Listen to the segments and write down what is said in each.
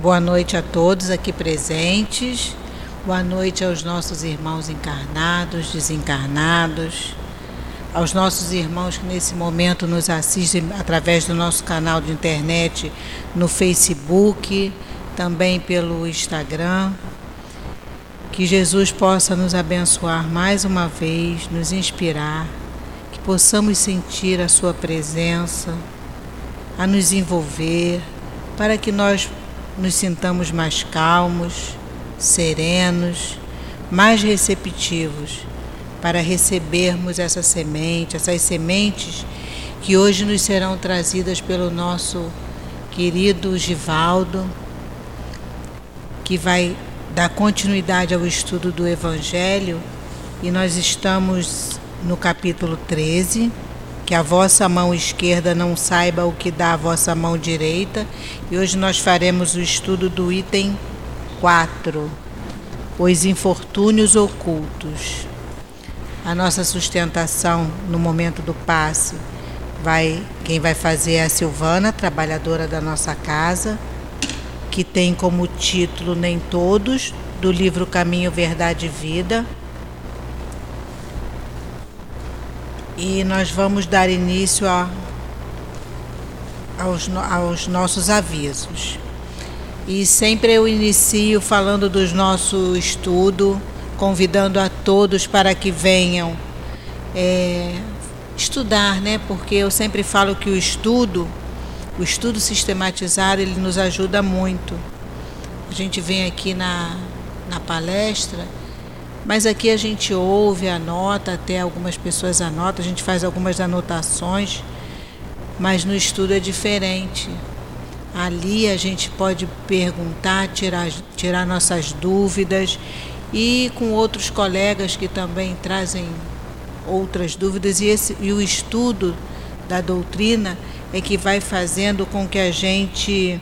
Boa noite a todos aqui presentes. Boa noite aos nossos irmãos encarnados, desencarnados, aos nossos irmãos que nesse momento nos assistem através do nosso canal de internet no Facebook, também pelo Instagram. Que Jesus possa nos abençoar mais uma vez, nos inspirar, que possamos sentir a Sua presença, a nos envolver, para que nós nos sintamos mais calmos, serenos, mais receptivos para recebermos essa semente, essas sementes que hoje nos serão trazidas pelo nosso querido Givaldo, que vai dar continuidade ao estudo do Evangelho, e nós estamos no capítulo 13 que a vossa mão esquerda não saiba o que dá a vossa mão direita. E hoje nós faremos o estudo do item 4, os infortúnios ocultos. A nossa sustentação no momento do passe vai quem vai fazer é a Silvana, trabalhadora da nossa casa, que tem como título Nem Todos, do livro Caminho, Verdade e Vida. E nós vamos dar início a, aos, aos nossos avisos. E sempre eu inicio falando do nosso estudo, convidando a todos para que venham é, estudar, né? Porque eu sempre falo que o estudo, o estudo sistematizado, ele nos ajuda muito. A gente vem aqui na, na palestra mas aqui a gente ouve, anota, até algumas pessoas anotam, a gente faz algumas anotações, mas no estudo é diferente. Ali a gente pode perguntar, tirar, tirar nossas dúvidas e com outros colegas que também trazem outras dúvidas e, esse, e o estudo da doutrina é que vai fazendo com que a gente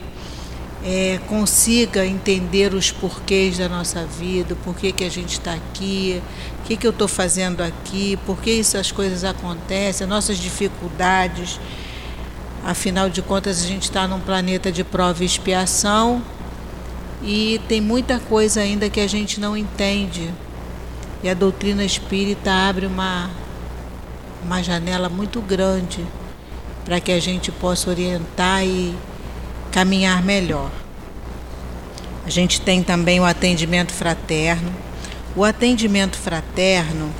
é, consiga entender os porquês da nossa vida, por que, que a gente está aqui, o que, que eu estou fazendo aqui, por que essas coisas acontecem, nossas dificuldades. Afinal de contas, a gente está num planeta de prova e expiação e tem muita coisa ainda que a gente não entende. E a doutrina espírita abre uma, uma janela muito grande para que a gente possa orientar e caminhar melhor. A gente tem também o atendimento fraterno. O atendimento fraterno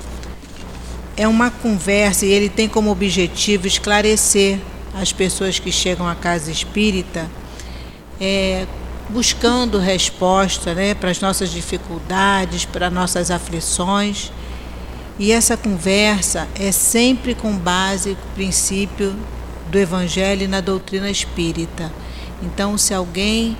é uma conversa e ele tem como objetivo esclarecer as pessoas que chegam à casa espírita, é, buscando resposta né, para as nossas dificuldades, para nossas aflições. E essa conversa é sempre com base no princípio do Evangelho e na doutrina espírita. Então, se alguém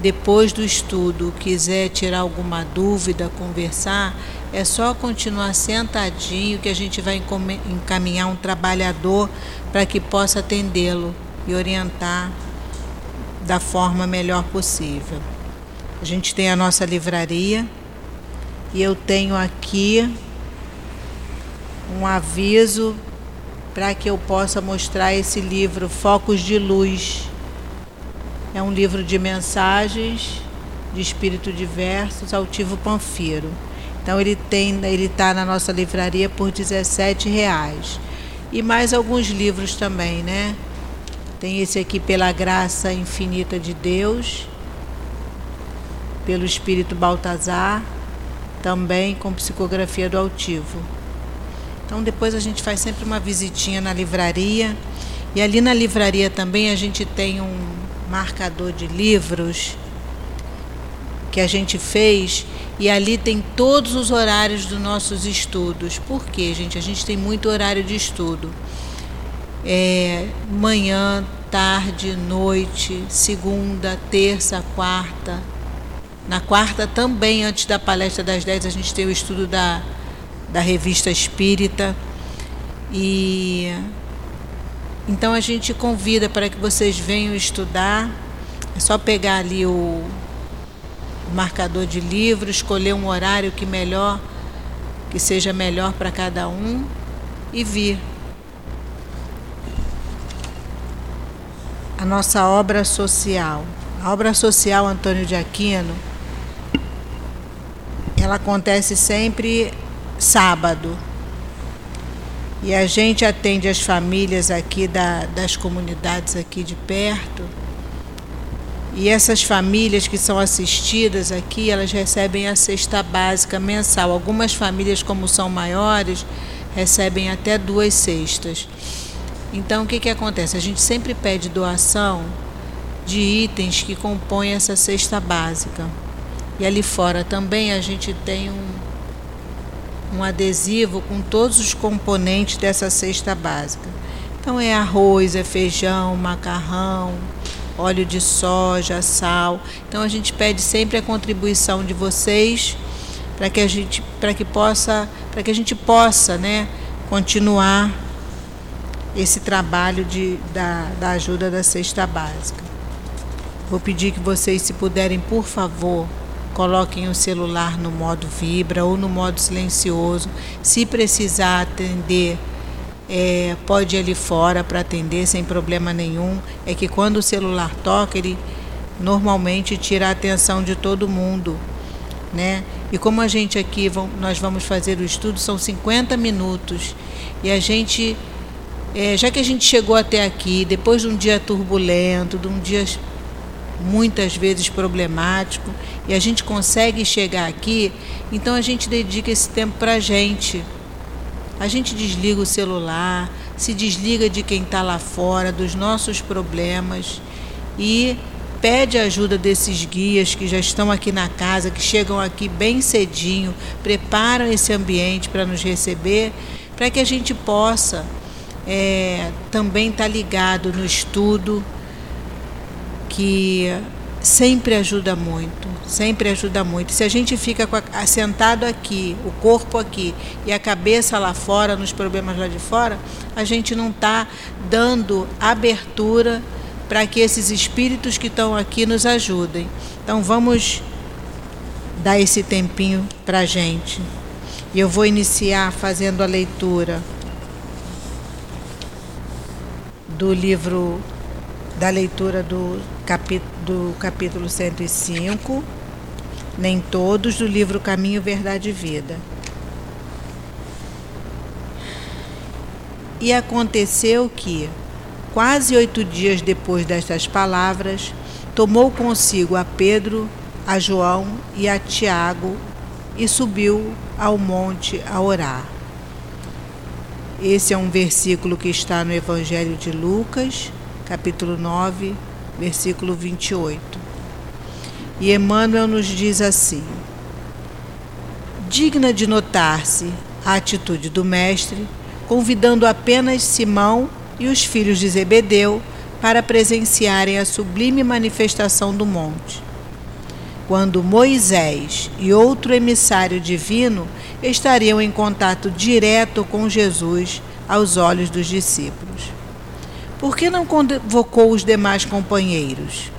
depois do estudo quiser tirar alguma dúvida, conversar, é só continuar sentadinho que a gente vai encaminhar um trabalhador para que possa atendê-lo e orientar da forma melhor possível. A gente tem a nossa livraria e eu tenho aqui um aviso para que eu possa mostrar esse livro Focos de Luz é um livro de mensagens de espírito diversos, altivo Panfiro. Então ele tem, ele está na nossa livraria por 17 reais. E mais alguns livros também, né? Tem esse aqui pela graça infinita de Deus, pelo Espírito Baltazar, também com psicografia do altivo. Então depois a gente faz sempre uma visitinha na livraria. E ali na livraria também a gente tem um marcador de livros que a gente fez e ali tem todos os horários dos nossos estudos. Por quê, gente? A gente tem muito horário de estudo. É, manhã, tarde, noite, segunda, terça, quarta. Na quarta também, antes da palestra das 10, a gente tem o estudo da, da revista Espírita. E então a gente convida para que vocês venham estudar. É só pegar ali o marcador de livro, escolher um horário que melhor, que seja melhor para cada um e vir. A nossa obra social. A obra social Antônio de Aquino, ela acontece sempre sábado. E a gente atende as famílias aqui da, das comunidades aqui de perto. E essas famílias que são assistidas aqui, elas recebem a cesta básica mensal. Algumas famílias, como são maiores, recebem até duas cestas. Então, o que, que acontece? A gente sempre pede doação de itens que compõem essa cesta básica. E ali fora também a gente tem um, um adesivo com todos os componentes dessa cesta básica. Então é arroz, é feijão, macarrão, óleo de soja, sal. Então a gente pede sempre a contribuição de vocês para que a gente para que possa para que a gente possa, né, continuar esse trabalho de, da, da ajuda da cesta básica. Vou pedir que vocês, se puderem, por favor, coloquem o celular no modo vibra ou no modo silencioso. Se precisar atender, é, pode ir ali fora para atender sem problema nenhum. É que quando o celular toca, ele normalmente tira a atenção de todo mundo, né? E como a gente aqui nós vamos fazer o estudo, são 50 minutos e a gente, é, já que a gente chegou até aqui, depois de um dia turbulento, de um dia muitas vezes problemático, e a gente consegue chegar aqui, então a gente dedica esse tempo para a gente. A gente desliga o celular, se desliga de quem está lá fora, dos nossos problemas e pede a ajuda desses guias que já estão aqui na casa, que chegam aqui bem cedinho, preparam esse ambiente para nos receber, para que a gente possa é, também estar tá ligado no estudo que sempre ajuda muito, sempre ajuda muito. Se a gente fica a, sentado aqui, o corpo aqui e a cabeça lá fora, nos problemas lá de fora, a gente não está dando abertura para que esses espíritos que estão aqui nos ajudem. Então vamos dar esse tempinho para a gente. E eu vou iniciar fazendo a leitura do livro da leitura do, capi, do capítulo 105, nem todos, do livro Caminho, Verdade e Vida. E aconteceu que, quase oito dias depois destas palavras, tomou consigo a Pedro, a João e a Tiago e subiu ao monte a orar. Esse é um versículo que está no Evangelho de Lucas, capítulo 9, versículo 28. E Emmanuel nos diz assim: Digna de notar-se a atitude do Mestre, convidando apenas Simão e os filhos de Zebedeu para presenciarem a sublime manifestação do monte. Quando Moisés e outro emissário divino estariam em contato direto com Jesus aos olhos dos discípulos. Por que não convocou os demais companheiros?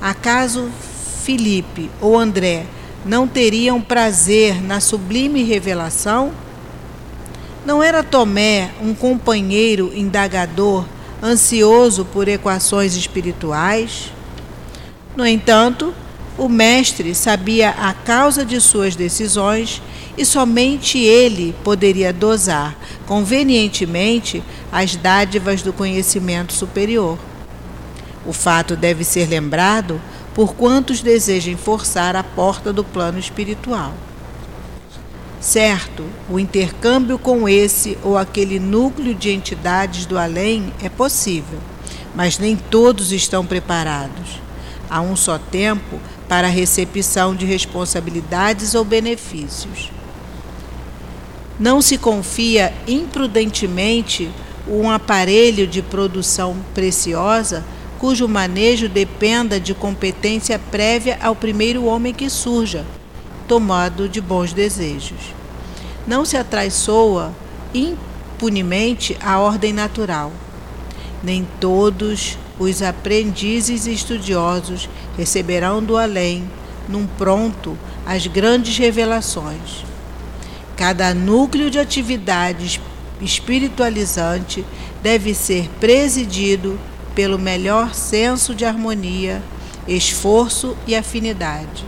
Acaso Felipe ou André não teriam prazer na sublime revelação? Não era Tomé um companheiro indagador, ansioso por equações espirituais? No entanto, o mestre sabia a causa de suas decisões e somente ele poderia dosar convenientemente as dádivas do conhecimento superior. O fato deve ser lembrado por quantos desejem forçar a porta do plano espiritual. Certo, o intercâmbio com esse ou aquele núcleo de entidades do além é possível, mas nem todos estão preparados, a um só tempo, para a recepção de responsabilidades ou benefícios. Não se confia imprudentemente um aparelho de produção preciosa cujo manejo dependa de competência prévia ao primeiro homem que surja, tomado de bons desejos. Não se atraiçoa impunemente a ordem natural. Nem todos os aprendizes estudiosos receberão do além, num pronto, as grandes revelações. Cada núcleo de atividade espiritualizante deve ser presidido pelo melhor senso de harmonia esforço e afinidade.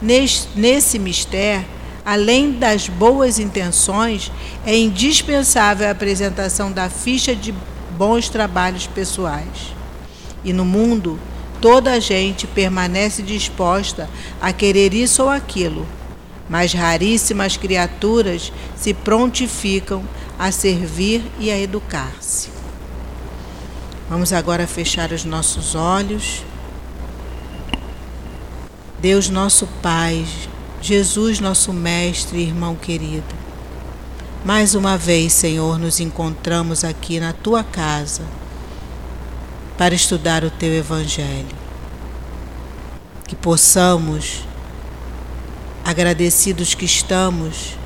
Nesse mistério, além das boas intenções, é indispensável a apresentação da ficha de bons trabalhos pessoais. E no mundo, toda a gente permanece disposta a querer isso ou aquilo, mas raríssimas criaturas se prontificam a servir e a educar-se. Vamos agora fechar os nossos olhos. Deus, nosso Pai, Jesus, nosso Mestre irmão querido, mais uma vez, Senhor, nos encontramos aqui na tua casa para estudar o teu Evangelho. Que possamos, agradecidos que estamos,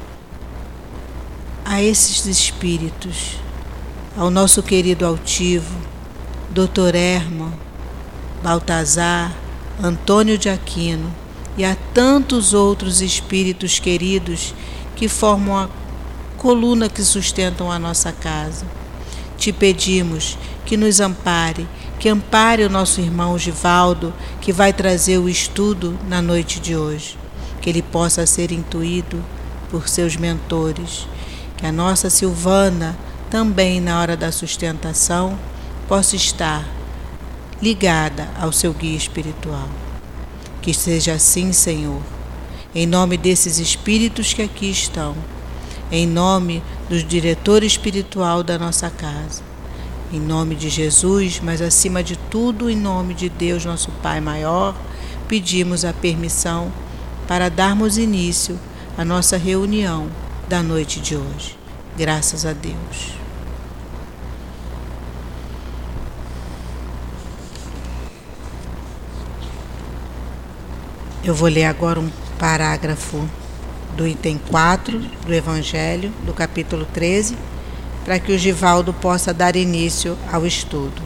a esses espíritos, ao nosso querido altivo, Dr. Herman, Baltazar, Antônio de Aquino e a tantos outros espíritos queridos que formam a coluna que sustentam a nossa casa. Te pedimos que nos ampare que ampare o nosso irmão Givaldo, que vai trazer o estudo na noite de hoje, que ele possa ser intuído por seus mentores, que a nossa Silvana, também na hora da sustentação, possa estar ligada ao seu guia espiritual. Que seja assim, Senhor, em nome desses espíritos que aqui estão, em nome do diretor espiritual da nossa casa em nome de Jesus, mas acima de tudo, em nome de Deus, nosso Pai maior, pedimos a permissão para darmos início à nossa reunião da noite de hoje. Graças a Deus. Eu vou ler agora um parágrafo do item 4 do Evangelho, do capítulo 13 para que o Givaldo possa dar início ao estudo.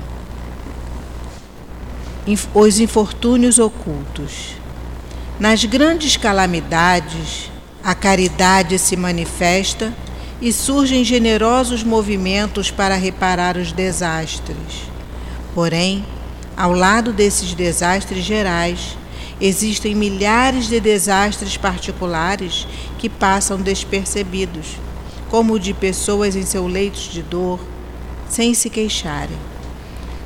Os infortúnios ocultos. Nas grandes calamidades, a caridade se manifesta e surgem generosos movimentos para reparar os desastres. Porém, ao lado desses desastres gerais, existem milhares de desastres particulares que passam despercebidos como o de pessoas em seus leitos de dor, sem se queixarem.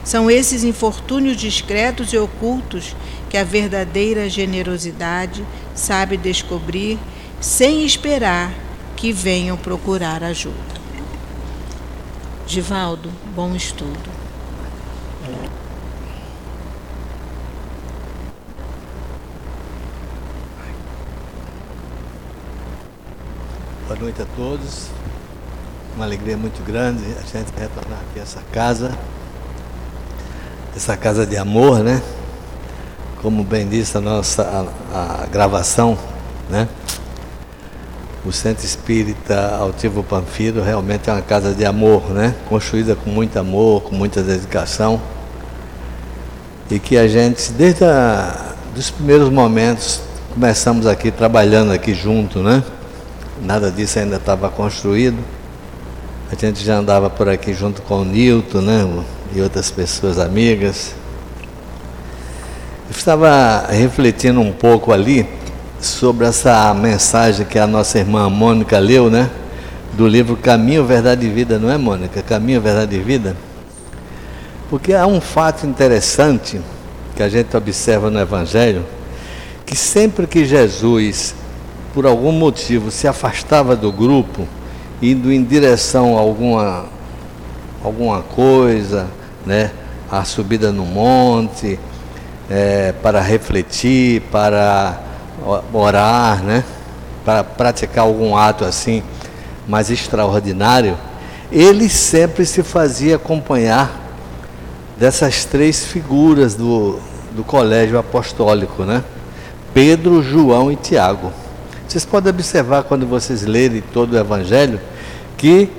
São esses infortúnios discretos e ocultos que a verdadeira generosidade sabe descobrir sem esperar que venham procurar ajuda. Givaldo, bom estudo. Boa noite a todos. Uma alegria muito grande a gente retornar aqui a essa casa, essa casa de amor, né? Como bem disse a nossa a, a gravação, né? O Centro Espírita Altivo Panfiro realmente é uma casa de amor, né? Construída com muito amor, com muita dedicação. E que a gente, desde os primeiros momentos, começamos aqui trabalhando aqui junto, né? Nada disso ainda estava construído. A gente já andava por aqui junto com o Nilton, né? E outras pessoas amigas. Eu estava refletindo um pouco ali sobre essa mensagem que a nossa irmã Mônica leu, né? Do livro Caminho, Verdade e Vida, não é, Mônica? Caminho, Verdade e Vida. Porque há um fato interessante que a gente observa no Evangelho, que sempre que Jesus por algum motivo se afastava do grupo, indo em direção a alguma, alguma coisa, né? a subida no monte, é, para refletir, para orar, né? para praticar algum ato assim mais extraordinário, ele sempre se fazia acompanhar dessas três figuras do, do colégio apostólico, né? Pedro, João e Tiago. Vocês podem observar quando vocês lerem todo o Evangelho que,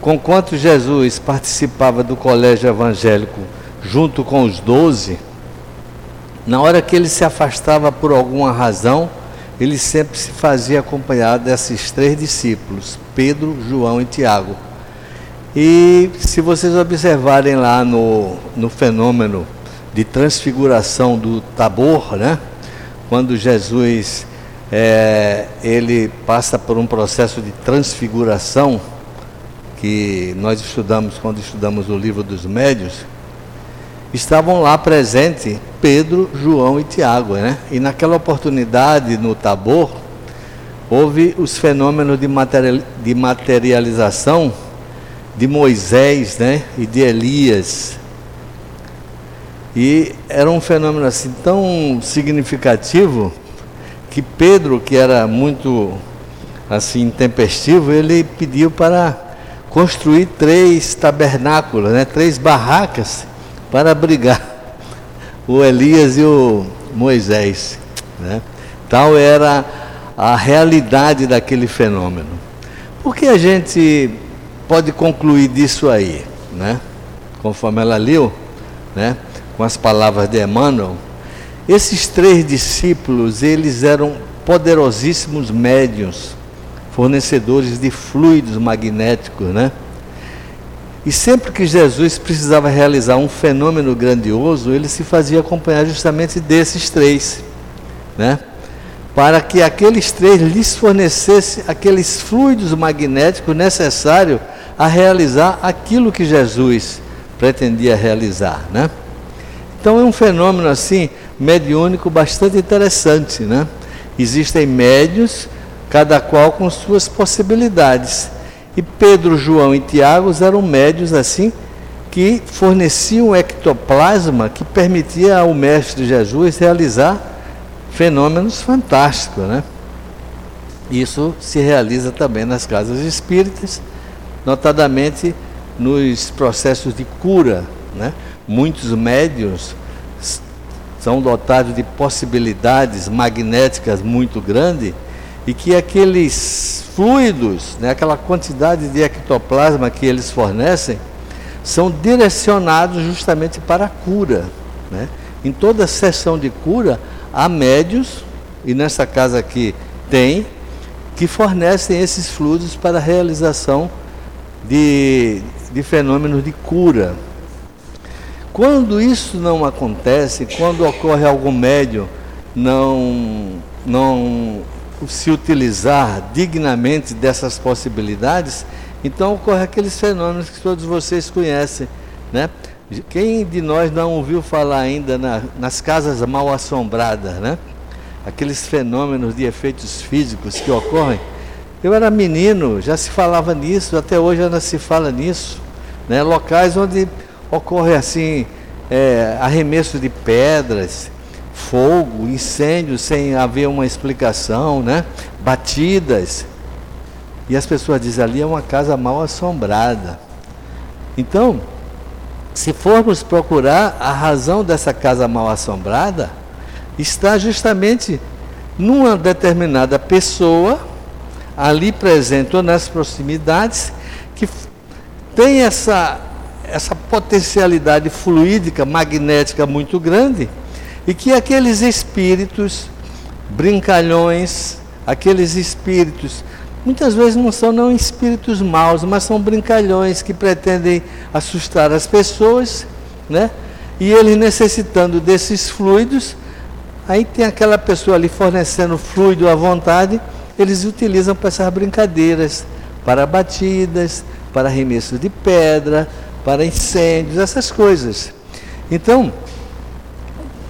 conquanto Jesus participava do colégio evangélico junto com os doze, na hora que ele se afastava por alguma razão, ele sempre se fazia acompanhar desses três discípulos, Pedro, João e Tiago. E se vocês observarem lá no, no fenômeno de transfiguração do Tabor, né? Quando Jesus é, ele passa por um processo de transfiguração que nós estudamos quando estudamos o livro dos médios, estavam lá presentes Pedro, João e Tiago, né? E naquela oportunidade no Tabor houve os fenômenos de, material, de materialização de Moisés, né? E de Elias. E era um fenômeno assim tão significativo que Pedro, que era muito assim intempestivo, ele pediu para construir três tabernáculos, né, três barracas para abrigar o Elias e o Moisés. Né? Tal era a realidade daquele fenômeno. Por que a gente pode concluir disso aí? Né? Conforme ela leu, né? com as palavras de Emmanuel, esses três discípulos, eles eram poderosíssimos médiuns, fornecedores de fluidos magnéticos, né? E sempre que Jesus precisava realizar um fenômeno grandioso, ele se fazia acompanhar justamente desses três, né? Para que aqueles três lhes fornecessem aqueles fluidos magnéticos necessários a realizar aquilo que Jesus pretendia realizar, né? Então é um fenômeno assim mediúnico bastante interessante, né? Existem médios, cada qual com suas possibilidades. E Pedro, João e Tiago eram médios assim que forneciam ectoplasma que permitia ao mestre Jesus realizar fenômenos fantásticos, né? Isso se realiza também nas casas espíritas, notadamente nos processos de cura, né? Muitos médios são dotados de possibilidades magnéticas muito grandes e que aqueles fluidos, né, aquela quantidade de ectoplasma que eles fornecem, são direcionados justamente para a cura. Né? Em toda sessão de cura, há médios, e nessa casa aqui tem, que fornecem esses fluidos para a realização de, de fenômenos de cura. Quando isso não acontece, quando ocorre algum médium não, não se utilizar dignamente dessas possibilidades, então ocorre aqueles fenômenos que todos vocês conhecem, né? Quem de nós não ouviu falar ainda na, nas casas mal assombradas, né? Aqueles fenômenos de efeitos físicos que ocorrem. Eu era menino, já se falava nisso, até hoje ainda se fala nisso, né? Locais onde ocorre assim, é, arremesso de pedras, fogo, incêndios sem haver uma explicação, né? batidas. E as pessoas dizem ali é uma casa mal assombrada. Então, se formos procurar a razão dessa casa mal assombrada, está justamente numa determinada pessoa ali presente ou nas proximidades que tem essa essa potencialidade fluídica, magnética muito grande, e que aqueles espíritos brincalhões, aqueles espíritos, muitas vezes não são não espíritos maus, mas são brincalhões que pretendem assustar as pessoas, né? E eles necessitando desses fluidos, aí tem aquela pessoa ali fornecendo fluido à vontade, eles utilizam para essas brincadeiras, para batidas, para arremesso de pedra, para incêndios, essas coisas. Então,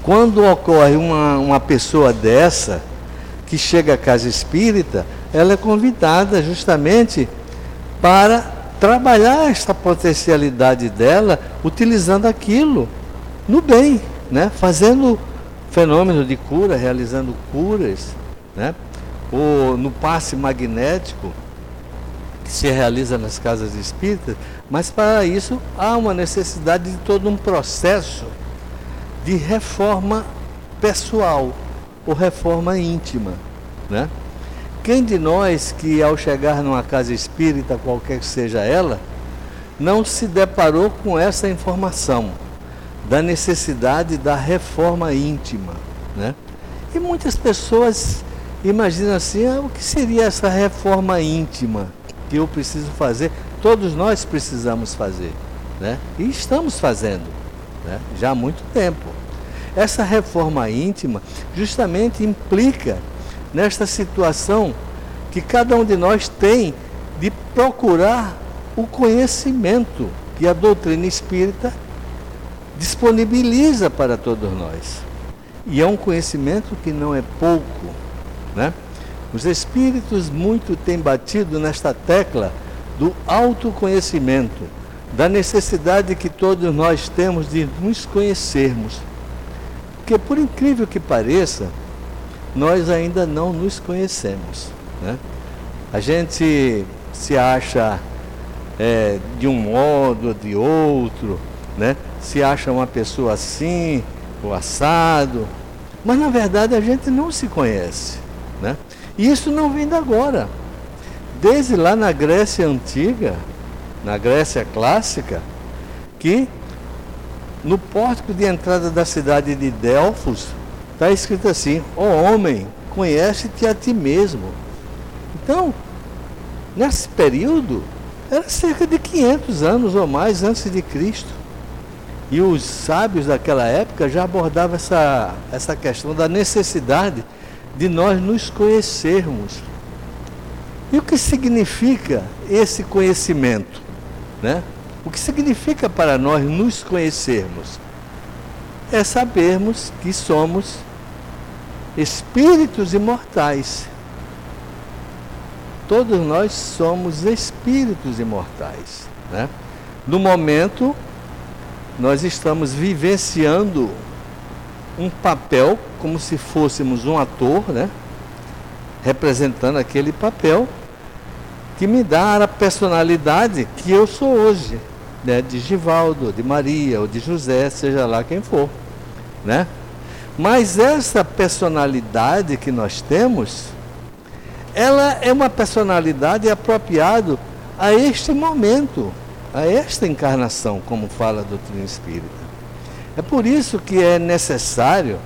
quando ocorre uma, uma pessoa dessa, que chega à casa espírita, ela é convidada justamente para trabalhar esta potencialidade dela, utilizando aquilo no bem, né? fazendo fenômenos de cura, realizando curas, né? ou no passe magnético, que se realiza nas casas espíritas, mas para isso há uma necessidade de todo um processo de reforma pessoal ou reforma íntima, né? Quem de nós que ao chegar numa casa espírita, qualquer que seja ela, não se deparou com essa informação da necessidade da reforma íntima, né? E muitas pessoas imaginam assim, ah, o que seria essa reforma íntima? Que eu preciso fazer, todos nós precisamos fazer, né? E estamos fazendo, né? já há muito tempo. Essa reforma íntima justamente implica nesta situação que cada um de nós tem de procurar o conhecimento que a doutrina espírita disponibiliza para todos nós. E é um conhecimento que não é pouco, né? Os espíritos muito têm batido nesta tecla do autoconhecimento, da necessidade que todos nós temos de nos conhecermos. Porque, por incrível que pareça, nós ainda não nos conhecemos. Né? A gente se acha é, de um modo ou de outro, né? se acha uma pessoa assim, ou assado, mas na verdade a gente não se conhece. Né? Isso não vem de agora. Desde lá na Grécia Antiga, na Grécia Clássica, que no pórtico de entrada da cidade de Delfos está escrito assim: Ó oh homem, conhece-te a ti mesmo. Então, nesse período, era cerca de 500 anos ou mais antes de Cristo. E os sábios daquela época já abordavam essa, essa questão da necessidade de nós nos conhecermos. E o que significa esse conhecimento? Né? O que significa para nós nos conhecermos? É sabermos que somos espíritos imortais. Todos nós somos espíritos imortais. Né? No momento nós estamos vivenciando um papel como se fôssemos um ator, né? Representando aquele papel que me dá a personalidade que eu sou hoje, né? De Givaldo, de Maria ou de José, seja lá quem for, né? Mas essa personalidade que nós temos, ela é uma personalidade apropriada a este momento, a esta encarnação, como fala a doutrina espírita. É por isso que é necessário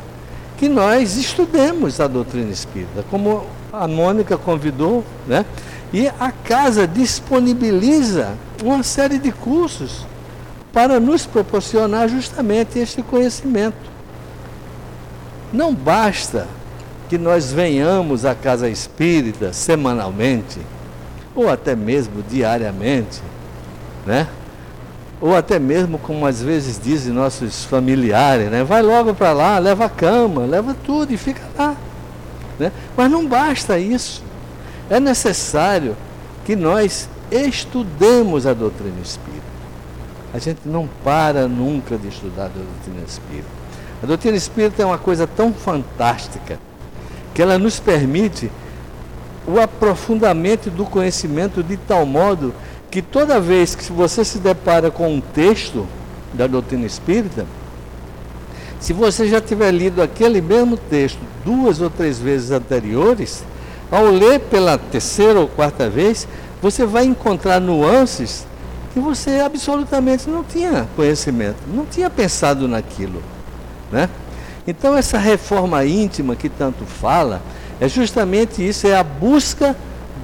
que nós estudemos a doutrina espírita, como a Mônica convidou, né? E a casa disponibiliza uma série de cursos para nos proporcionar justamente este conhecimento. Não basta que nós venhamos à casa espírita semanalmente, ou até mesmo diariamente, né? Ou até mesmo, como às vezes dizem nossos familiares, né? Vai logo para lá, leva a cama, leva tudo e fica lá. Né? Mas não basta isso. É necessário que nós estudemos a doutrina espírita. A gente não para nunca de estudar a doutrina espírita. A doutrina espírita é uma coisa tão fantástica que ela nos permite o aprofundamento do conhecimento de tal modo que toda vez que você se depara com um texto da doutrina espírita, se você já tiver lido aquele mesmo texto duas ou três vezes anteriores, ao ler pela terceira ou quarta vez, você vai encontrar nuances que você absolutamente não tinha conhecimento, não tinha pensado naquilo, né? Então essa reforma íntima que tanto fala é justamente isso, é a busca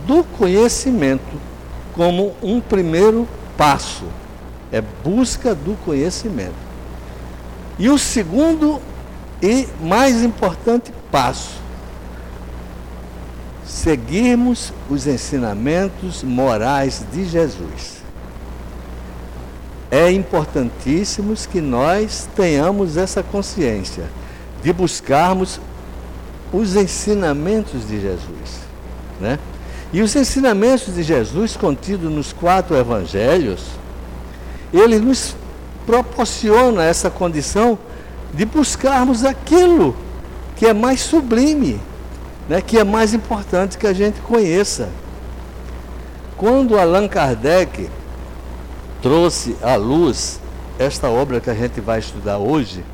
do conhecimento como um primeiro passo. É busca do conhecimento. E o segundo e mais importante passo, seguirmos os ensinamentos morais de Jesus. É importantíssimo que nós tenhamos essa consciência de buscarmos os ensinamentos de Jesus, né? E os ensinamentos de Jesus contidos nos quatro evangelhos, ele nos proporciona essa condição de buscarmos aquilo que é mais sublime, né, que é mais importante que a gente conheça. Quando Allan Kardec trouxe à luz esta obra que a gente vai estudar hoje,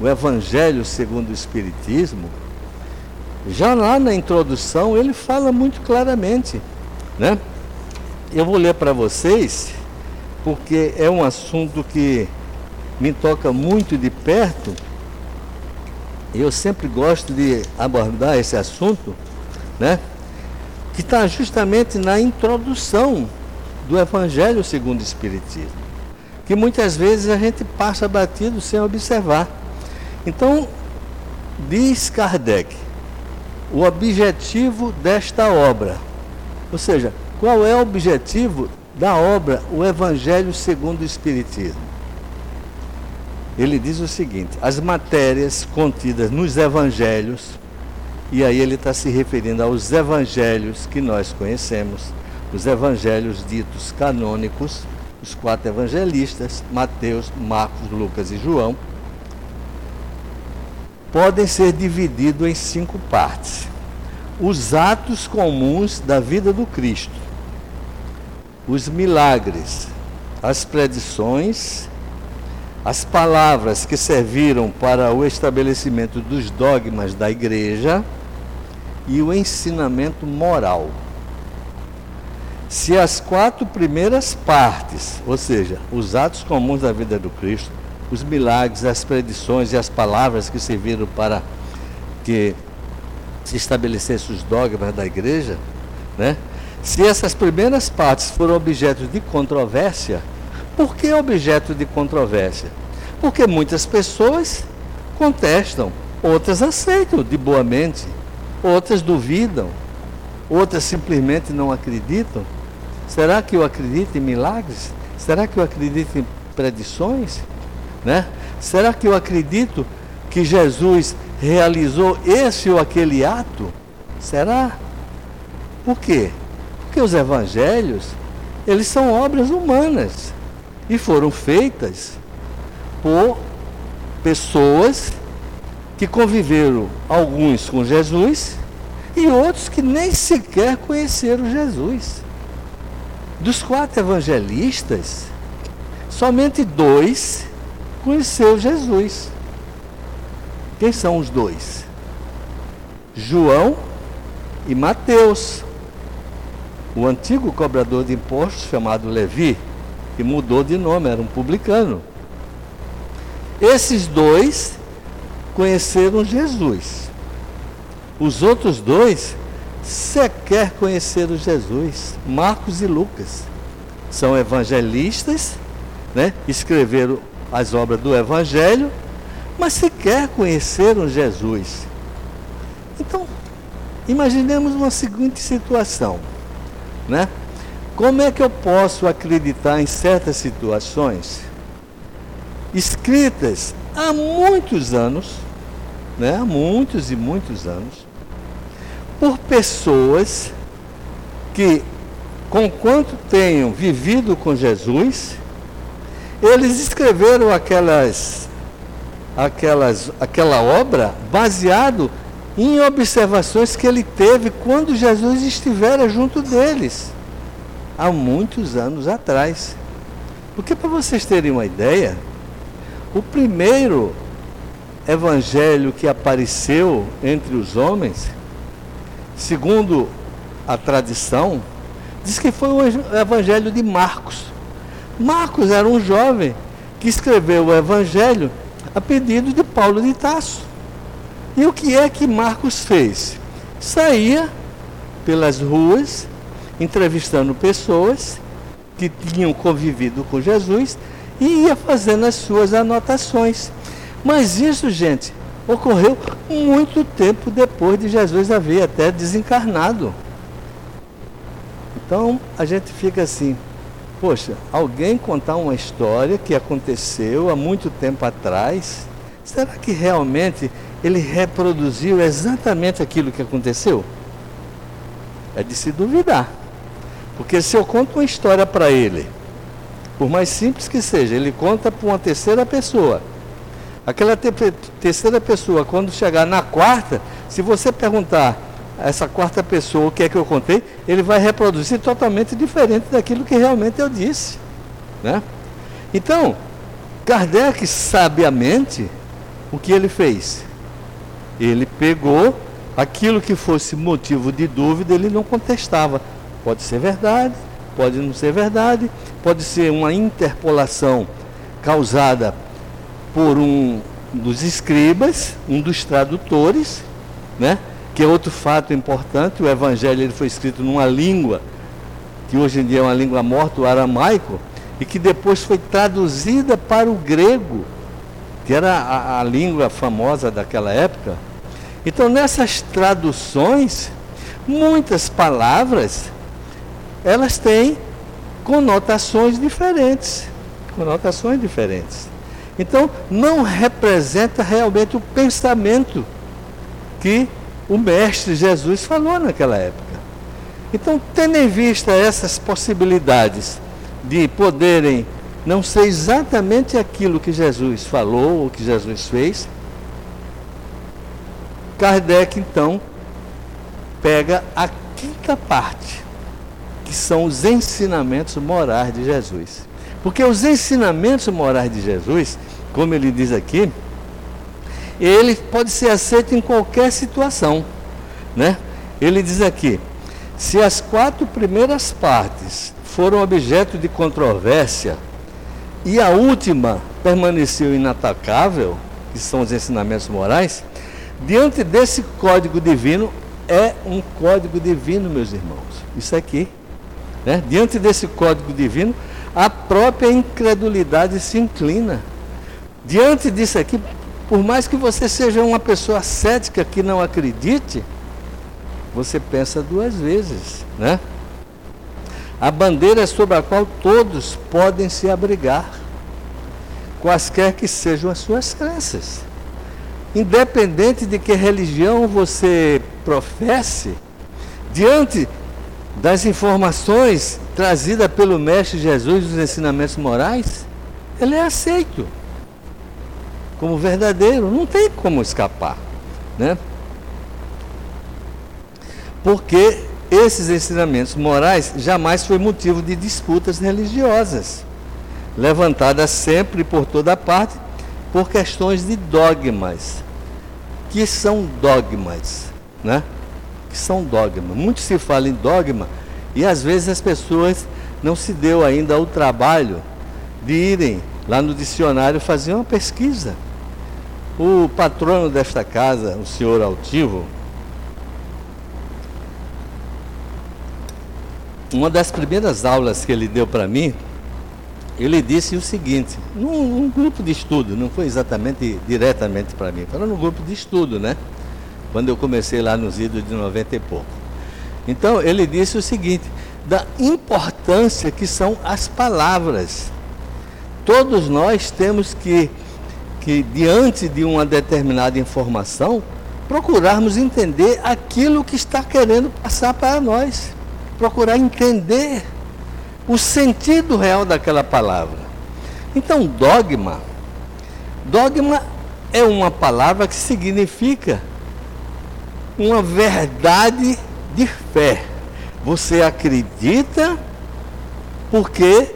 o Evangelho segundo o Espiritismo, já lá na introdução ele fala muito claramente, né? Eu vou ler para vocês, porque é um assunto que me toca muito de perto. Eu sempre gosto de abordar esse assunto, né? Que está justamente na introdução do Evangelho segundo o Espiritismo, que muitas vezes a gente passa batido sem observar. Então, diz Kardec, o objetivo desta obra, ou seja, qual é o objetivo da obra O Evangelho segundo o Espiritismo? Ele diz o seguinte: as matérias contidas nos evangelhos, e aí ele está se referindo aos evangelhos que nós conhecemos, os evangelhos ditos canônicos, os quatro evangelistas, Mateus, Marcos, Lucas e João, podem ser divididos em cinco partes. Os atos comuns da vida do Cristo, os milagres, as predições, as palavras que serviram para o estabelecimento dos dogmas da igreja e o ensinamento moral. Se as quatro primeiras partes, ou seja, os atos comuns da vida do Cristo, os milagres, as predições e as palavras que serviram para que se estabelecessem os dogmas da igreja, né? Se essas primeiras partes foram objeto de controvérsia, por que objeto de controvérsia? Porque muitas pessoas contestam, outras aceitam de boa mente, outras duvidam, outras simplesmente não acreditam. Será que eu acredito em milagres? Será que eu acredito em predições? Né? Será que eu acredito que Jesus realizou esse ou aquele ato? Será? Por quê? Porque os evangelhos, eles são obras humanas e foram feitas por pessoas que conviveram, alguns com Jesus e outros que nem sequer conheceram Jesus. Dos quatro evangelistas, somente dois conheceu Jesus. Quem são os dois? João e Mateus. O antigo cobrador de impostos chamado Levi, que mudou de nome, era um publicano. Esses dois conheceram Jesus. Os outros dois sequer conheceram Jesus, Marcos e Lucas. São evangelistas, né? escreveram as obras do Evangelho, mas sequer conheceram Jesus. Então, imaginemos uma seguinte situação, né? Como é que eu posso acreditar em certas situações escritas há muitos anos, né? Há muitos e muitos anos, por pessoas que, com quanto tenham vivido com Jesus, eles escreveram aquelas, aquelas, aquela obra baseado em observações que ele teve quando Jesus estivera junto deles, há muitos anos atrás. Porque, para vocês terem uma ideia, o primeiro evangelho que apareceu entre os homens, segundo a tradição, diz que foi o evangelho de Marcos. Marcos era um jovem que escreveu o Evangelho a pedido de Paulo de Tasso. E o que é que Marcos fez? Saía pelas ruas, entrevistando pessoas que tinham convivido com Jesus e ia fazendo as suas anotações. Mas isso, gente, ocorreu muito tempo depois de Jesus haver até desencarnado. Então a gente fica assim, Poxa, alguém contar uma história que aconteceu há muito tempo atrás, será que realmente ele reproduziu exatamente aquilo que aconteceu? É de se duvidar. Porque se eu conto uma história para ele, por mais simples que seja, ele conta para uma terceira pessoa. Aquela te terceira pessoa, quando chegar na quarta, se você perguntar essa quarta pessoa, o que é que eu contei, ele vai reproduzir totalmente diferente daquilo que realmente eu disse. Né? Então, Kardec, sabiamente, o que ele fez? Ele pegou aquilo que fosse motivo de dúvida, ele não contestava. Pode ser verdade, pode não ser verdade, pode ser uma interpolação causada por um dos escribas, um dos tradutores, né? Que é outro fato importante, o evangelho ele foi escrito numa língua que hoje em dia é uma língua morta, o aramaico, e que depois foi traduzida para o grego, que era a, a língua famosa daquela época. Então, nessas traduções, muitas palavras elas têm conotações diferentes, conotações diferentes. Então, não representa realmente o pensamento que o mestre Jesus falou naquela época. Então, tendo em vista essas possibilidades de poderem não ser exatamente aquilo que Jesus falou ou que Jesus fez, Kardec então pega a quinta parte, que são os ensinamentos morais de Jesus. Porque os ensinamentos morais de Jesus, como ele diz aqui, ele pode ser aceito em qualquer situação, né? Ele diz aqui: se as quatro primeiras partes foram objeto de controvérsia e a última permaneceu inatacável, que são os ensinamentos morais, diante desse código divino é um código divino, meus irmãos. Isso aqui, né? Diante desse código divino, a própria incredulidade se inclina. Diante disso aqui, por mais que você seja uma pessoa cética que não acredite, você pensa duas vezes, né? A bandeira sobre a qual todos podem se abrigar, quaisquer que sejam as suas crenças. Independente de que religião você professe, diante das informações trazidas pelo Mestre Jesus dos ensinamentos morais, ele é aceito como verdadeiro, não tem como escapar, né? Porque esses ensinamentos morais jamais foi motivo de disputas religiosas, levantadas sempre por toda parte por questões de dogmas, que são dogmas, né? Que são dogmas. Muito se fala em dogma e às vezes as pessoas não se deu ainda o trabalho de irem lá no dicionário fazer uma pesquisa o patrono desta casa, o senhor Altivo, uma das primeiras aulas que ele deu para mim, ele disse o seguinte, num, num, grupo de estudo, não foi exatamente diretamente para mim, foi num grupo de estudo, né? Quando eu comecei lá nos idos de 90 e pouco. Então ele disse o seguinte, da importância que são as palavras. Todos nós temos que que, diante de uma determinada informação, procurarmos entender aquilo que está querendo passar para nós. Procurar entender o sentido real daquela palavra. Então, dogma. Dogma é uma palavra que significa uma verdade de fé. Você acredita porque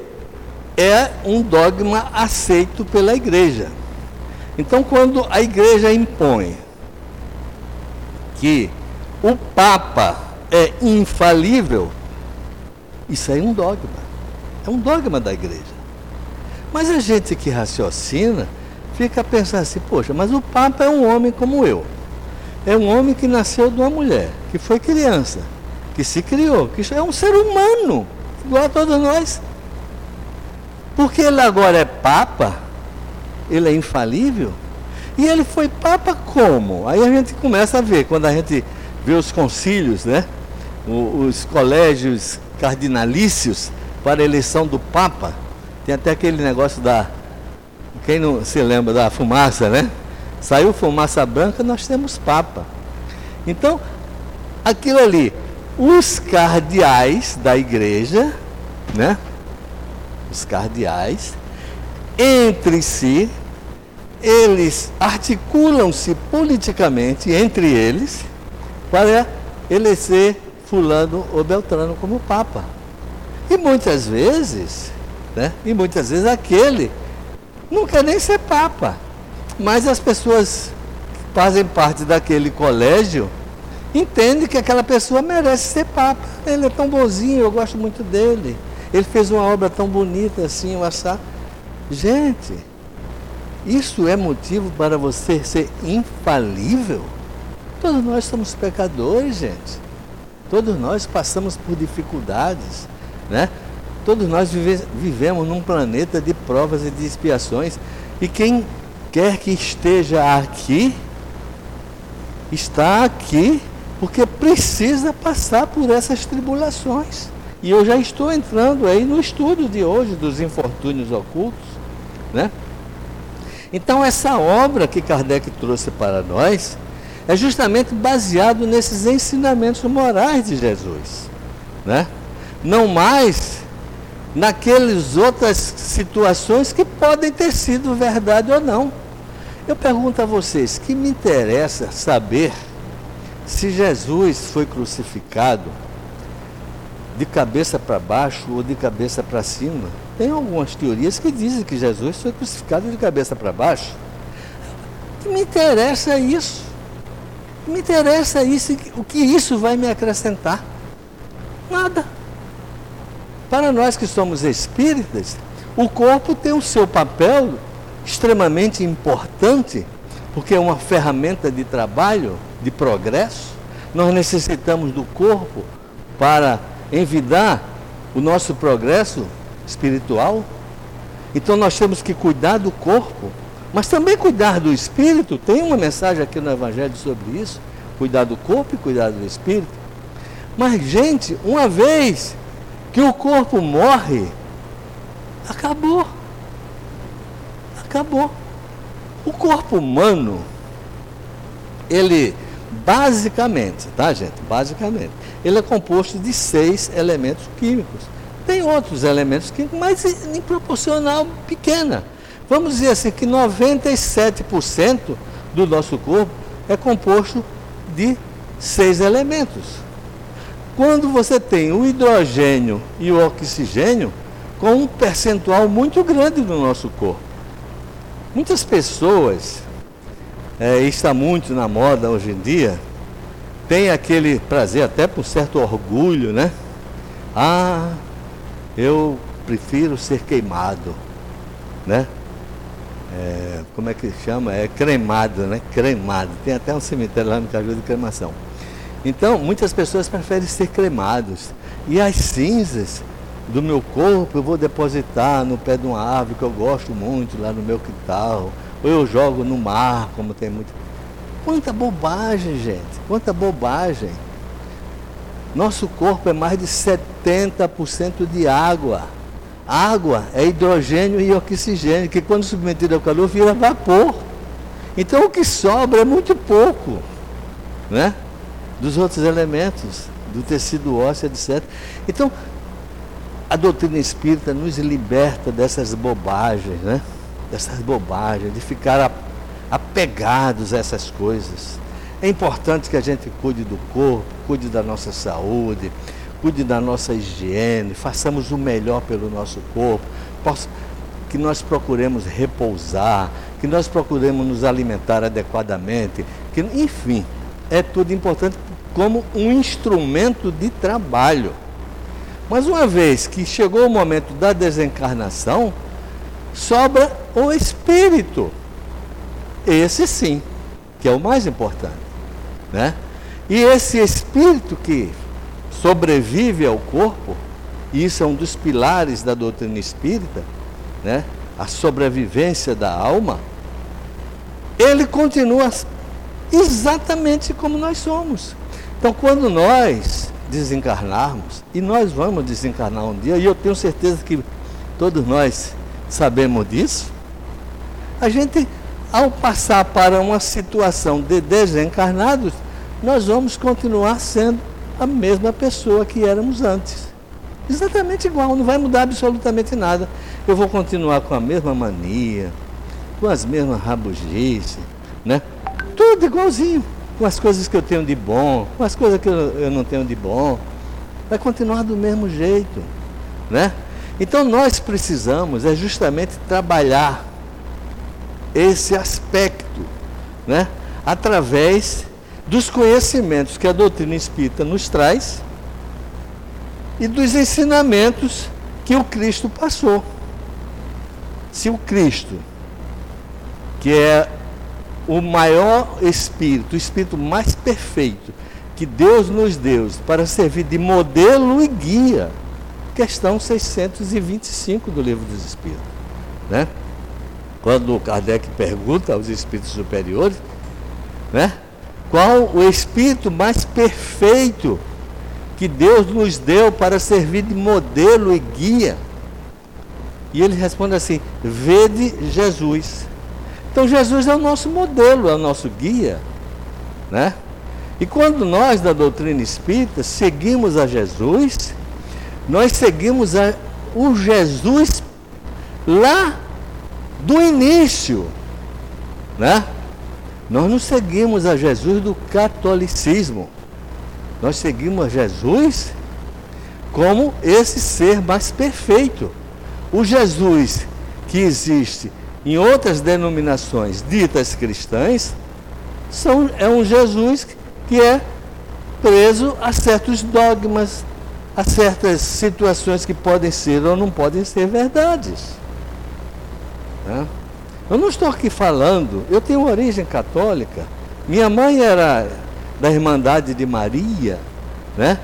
é um dogma aceito pela igreja. Então, quando a igreja impõe que o Papa é infalível, isso aí é um dogma. É um dogma da igreja. Mas a gente que raciocina fica pensando assim, poxa, mas o Papa é um homem como eu. É um homem que nasceu de uma mulher, que foi criança, que se criou, que é um ser humano, igual a todos nós. Porque ele agora é Papa, ele é infalível. E ele foi papa como? Aí a gente começa a ver, quando a gente vê os concílios, né? os colégios cardinalícios para a eleição do Papa, tem até aquele negócio da. Quem não se lembra da fumaça, né? Saiu fumaça branca, nós temos Papa. Então, aquilo ali, os cardeais da igreja, né? Os cardeais, entre si, eles articulam-se politicamente entre eles para eleger fulano ou beltrano como papa. E muitas vezes, né, e muitas vezes aquele não quer nem ser papa. Mas as pessoas que fazem parte daquele colégio entendem que aquela pessoa merece ser papa. Ele é tão bonzinho, eu gosto muito dele. Ele fez uma obra tão bonita assim, eu achar. Gente, isso é motivo para você ser infalível? Todos nós somos pecadores, gente. Todos nós passamos por dificuldades, né? Todos nós vive, vivemos num planeta de provas e de expiações. E quem quer que esteja aqui, está aqui porque precisa passar por essas tribulações. E eu já estou entrando aí no estudo de hoje dos infortúnios ocultos, né? Então essa obra que Kardec trouxe para nós é justamente baseado nesses ensinamentos morais de Jesus, né? Não mais naquelas outras situações que podem ter sido verdade ou não. Eu pergunto a vocês, que me interessa saber se Jesus foi crucificado de cabeça para baixo ou de cabeça para cima. Tem algumas teorias que dizem que Jesus foi crucificado de cabeça para baixo. Que me interessa isso? Que me interessa isso? O que isso vai me acrescentar? Nada. Para nós que somos espíritas, o corpo tem o seu papel extremamente importante, porque é uma ferramenta de trabalho, de progresso. Nós necessitamos do corpo para envidar o nosso progresso espiritual. Então nós temos que cuidar do corpo, mas também cuidar do espírito. Tem uma mensagem aqui no Evangelho sobre isso: cuidar do corpo e cuidar do espírito. Mas, gente, uma vez que o corpo morre, acabou. Acabou. O corpo humano, ele basicamente, tá gente? Basicamente, ele é composto de seis elementos químicos. Tem outros elementos químicos, mas em proporcional pequena. Vamos dizer assim que 97% do nosso corpo é composto de seis elementos. Quando você tem o hidrogênio e o oxigênio com um percentual muito grande no nosso corpo. Muitas pessoas, é, está muito na moda hoje em dia, tem aquele prazer, até por certo orgulho, né? Ah, eu prefiro ser queimado, né? É, como é que chama? É cremado, né? Cremado. Tem até um cemitério lá no Caju de cremação. Então, muitas pessoas preferem ser cremados. E as cinzas do meu corpo eu vou depositar no pé de uma árvore que eu gosto muito, lá no meu quintal. Ou eu jogo no mar, como tem muito. Quanta bobagem, gente. Quanta bobagem. Nosso corpo é mais de 70% de água. Água é hidrogênio e oxigênio, que quando submetido ao calor vira vapor. Então o que sobra é muito pouco. Né? dos outros elementos, do tecido ósseo, etc. Então, a doutrina espírita nos liberta dessas bobagens, né? Dessas bobagens, de ficar apegados a essas coisas. É importante que a gente cuide do corpo, cuide da nossa saúde, cuide da nossa higiene, façamos o melhor pelo nosso corpo, que nós procuremos repousar, que nós procuremos nos alimentar adequadamente, que, enfim, é tudo importante como um instrumento de trabalho. Mas uma vez que chegou o momento da desencarnação, sobra o espírito. Esse sim, que é o mais importante, né? E esse espírito que sobrevive ao corpo, isso é um dos pilares da doutrina espírita, né? A sobrevivência da alma, ele continua exatamente como nós somos. Então, quando nós desencarnarmos, e nós vamos desencarnar um dia, e eu tenho certeza que todos nós sabemos disso, a gente, ao passar para uma situação de desencarnados, nós vamos continuar sendo a mesma pessoa que éramos antes. Exatamente igual, não vai mudar absolutamente nada. Eu vou continuar com a mesma mania, com as mesmas rabugices, né? Tudo igualzinho com as coisas que eu tenho de bom, com as coisas que eu, não tenho de bom. Vai continuar do mesmo jeito, né? Então nós precisamos é justamente trabalhar esse aspecto, né? Através dos conhecimentos que a doutrina espírita nos traz e dos ensinamentos que o Cristo passou. Se o Cristo, que é o maior espírito, o espírito mais perfeito que Deus nos deu para servir de modelo e guia questão 625 do Livro dos Espíritos. Né? Quando Kardec pergunta aos espíritos superiores, né? Qual o espírito mais perfeito que Deus nos deu para servir de modelo e guia? E ele responde assim: Vede Jesus. Então Jesus é o nosso modelo, é o nosso guia, né? E quando nós da doutrina espírita seguimos a Jesus, nós seguimos a, o Jesus lá do início, né? Nós não seguimos a Jesus do catolicismo. Nós seguimos a Jesus como esse ser mais perfeito. O Jesus que existe em outras denominações ditas cristãs são, é um Jesus que é preso a certos dogmas, a certas situações que podem ser ou não podem ser verdades. Né? Eu não estou aqui falando, eu tenho origem católica. Minha mãe era da Irmandade de Maria, né?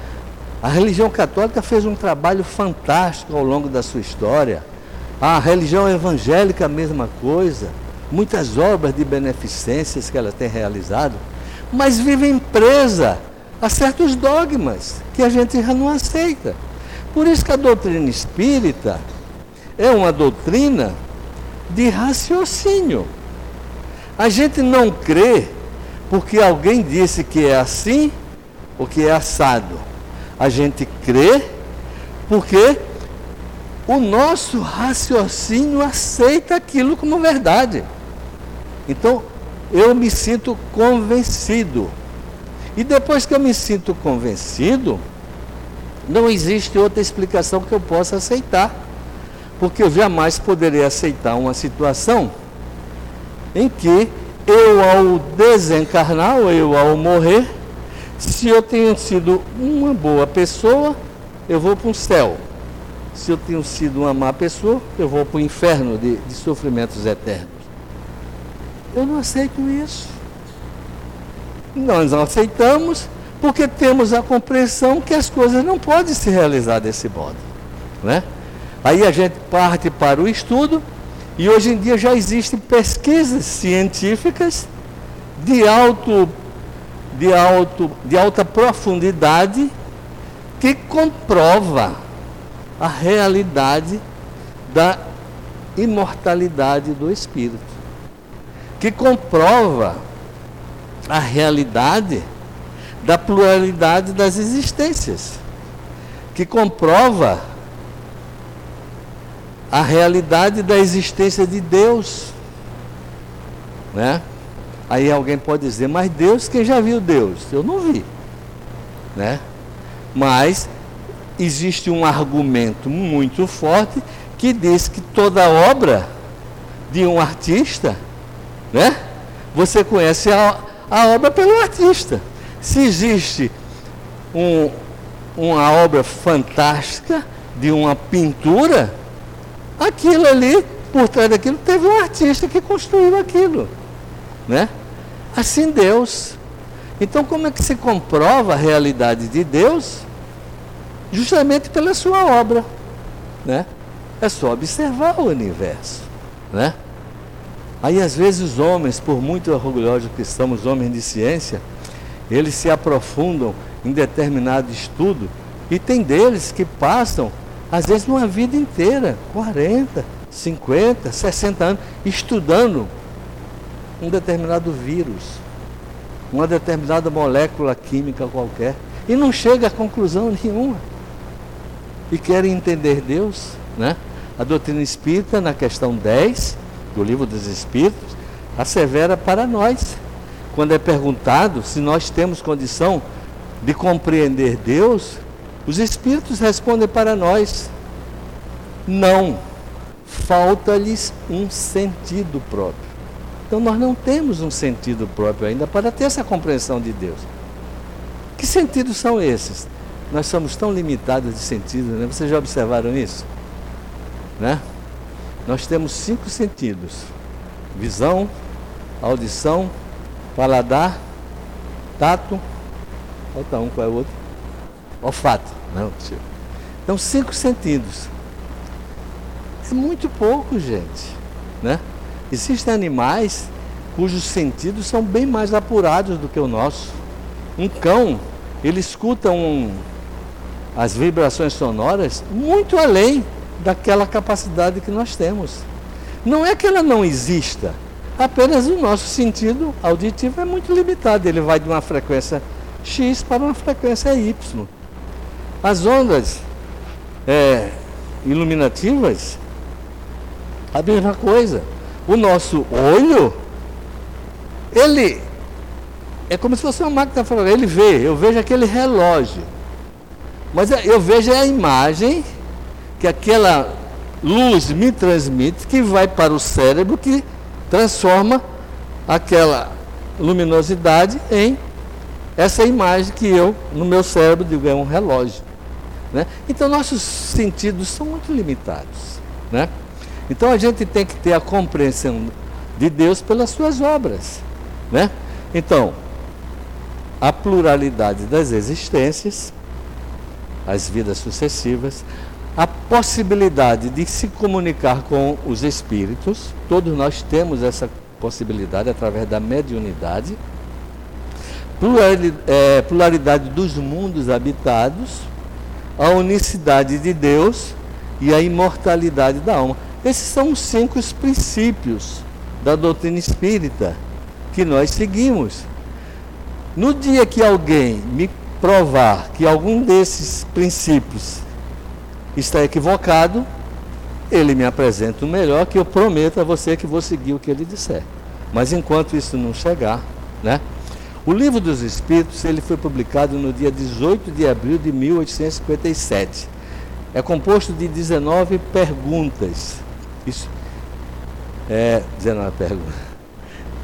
A religião católica fez um trabalho fantástico ao longo da sua história. A religião evangélica, a mesma coisa. Muitas obras de beneficências que ela tem realizado, mas vivem presa a certos dogmas que a gente já não aceita. Por isso que a doutrina espírita é uma doutrina de raciocínio. A gente não crê porque alguém disse que é assim ou que é assado. A gente crê porque o nosso raciocínio aceita aquilo como verdade. Então, eu me sinto convencido. E depois que eu me sinto convencido, não existe outra explicação que eu possa aceitar porque eu jamais poderei aceitar uma situação em que eu, ao desencarnar, ou eu, ao morrer, se eu tenho sido uma boa pessoa, eu vou para o céu. Se eu tenho sido uma má pessoa, eu vou para o inferno de, de sofrimentos eternos. Eu não aceito isso. Nós não aceitamos porque temos a compreensão que as coisas não podem se realizar desse modo. Né? Aí a gente parte para o estudo e hoje em dia já existem pesquisas científicas de alto de alto de alta profundidade que comprova a realidade da imortalidade do espírito. Que comprova a realidade da pluralidade das existências. Que comprova a realidade da existência de Deus. Né? Aí alguém pode dizer, mas Deus, quem já viu Deus? Eu não vi. Né? Mas existe um argumento muito forte que diz que toda obra de um artista, né? Você conhece a, a obra pelo artista. Se existe um, uma obra fantástica de uma pintura, aquilo ali, por trás daquilo, teve um artista que construiu aquilo. Né? Assim Deus. Então, como é que se comprova a realidade de Deus? Justamente pela sua obra. Né? É só observar o universo. Né? Aí, às vezes, os homens, por muito orgulhosos que somos, homens de ciência, eles se aprofundam em determinado estudo e tem deles que passam às vezes uma vida inteira, 40, 50, 60 anos, estudando um determinado vírus, uma determinada molécula química qualquer, e não chega a conclusão nenhuma. E querem entender Deus, né? A doutrina espírita, na questão 10 do livro dos Espíritos, assevera para nós, quando é perguntado se nós temos condição de compreender Deus, os Espíritos respondem para nós: não, falta-lhes um sentido próprio. Então nós não temos um sentido próprio ainda para ter essa compreensão de Deus. Que sentidos são esses? Nós somos tão limitados de sentido, né? Vocês já observaram isso? Né? Nós temos cinco sentidos: visão, audição, paladar, tato, falta um, qual é o outro? Olfato. Não, tio. Então, cinco sentidos. É muito pouco, gente. Né? Existem animais cujos sentidos são bem mais apurados do que o nosso. Um cão, ele escuta um, as vibrações sonoras muito além daquela capacidade que nós temos. Não é que ela não exista, apenas o nosso sentido auditivo é muito limitado. Ele vai de uma frequência X para uma frequência Y. As ondas é, iluminativas, a mesma coisa. O nosso olho, ele é como se fosse uma máquina fotográfica. Ele vê, eu vejo aquele relógio. Mas eu vejo a imagem que aquela luz me transmite, que vai para o cérebro, que transforma aquela luminosidade em essa imagem que eu, no meu cérebro, digo é um relógio. Né? Então, nossos sentidos são muito limitados. Né? Então, a gente tem que ter a compreensão de Deus pelas suas obras. Né? Então, a pluralidade das existências, as vidas sucessivas, a possibilidade de se comunicar com os espíritos, todos nós temos essa possibilidade através da mediunidade, é, pluralidade dos mundos habitados, a unicidade de Deus e a imortalidade da alma. Esses são os cinco princípios da doutrina espírita que nós seguimos. No dia que alguém me provar que algum desses princípios está equivocado, ele me apresenta o melhor que eu prometo a você que vou seguir o que ele disser. Mas enquanto isso não chegar, né? O Livro dos Espíritos ele foi publicado no dia 18 de abril de 1857. É composto de 19 perguntas. Isso é 19 perguntas.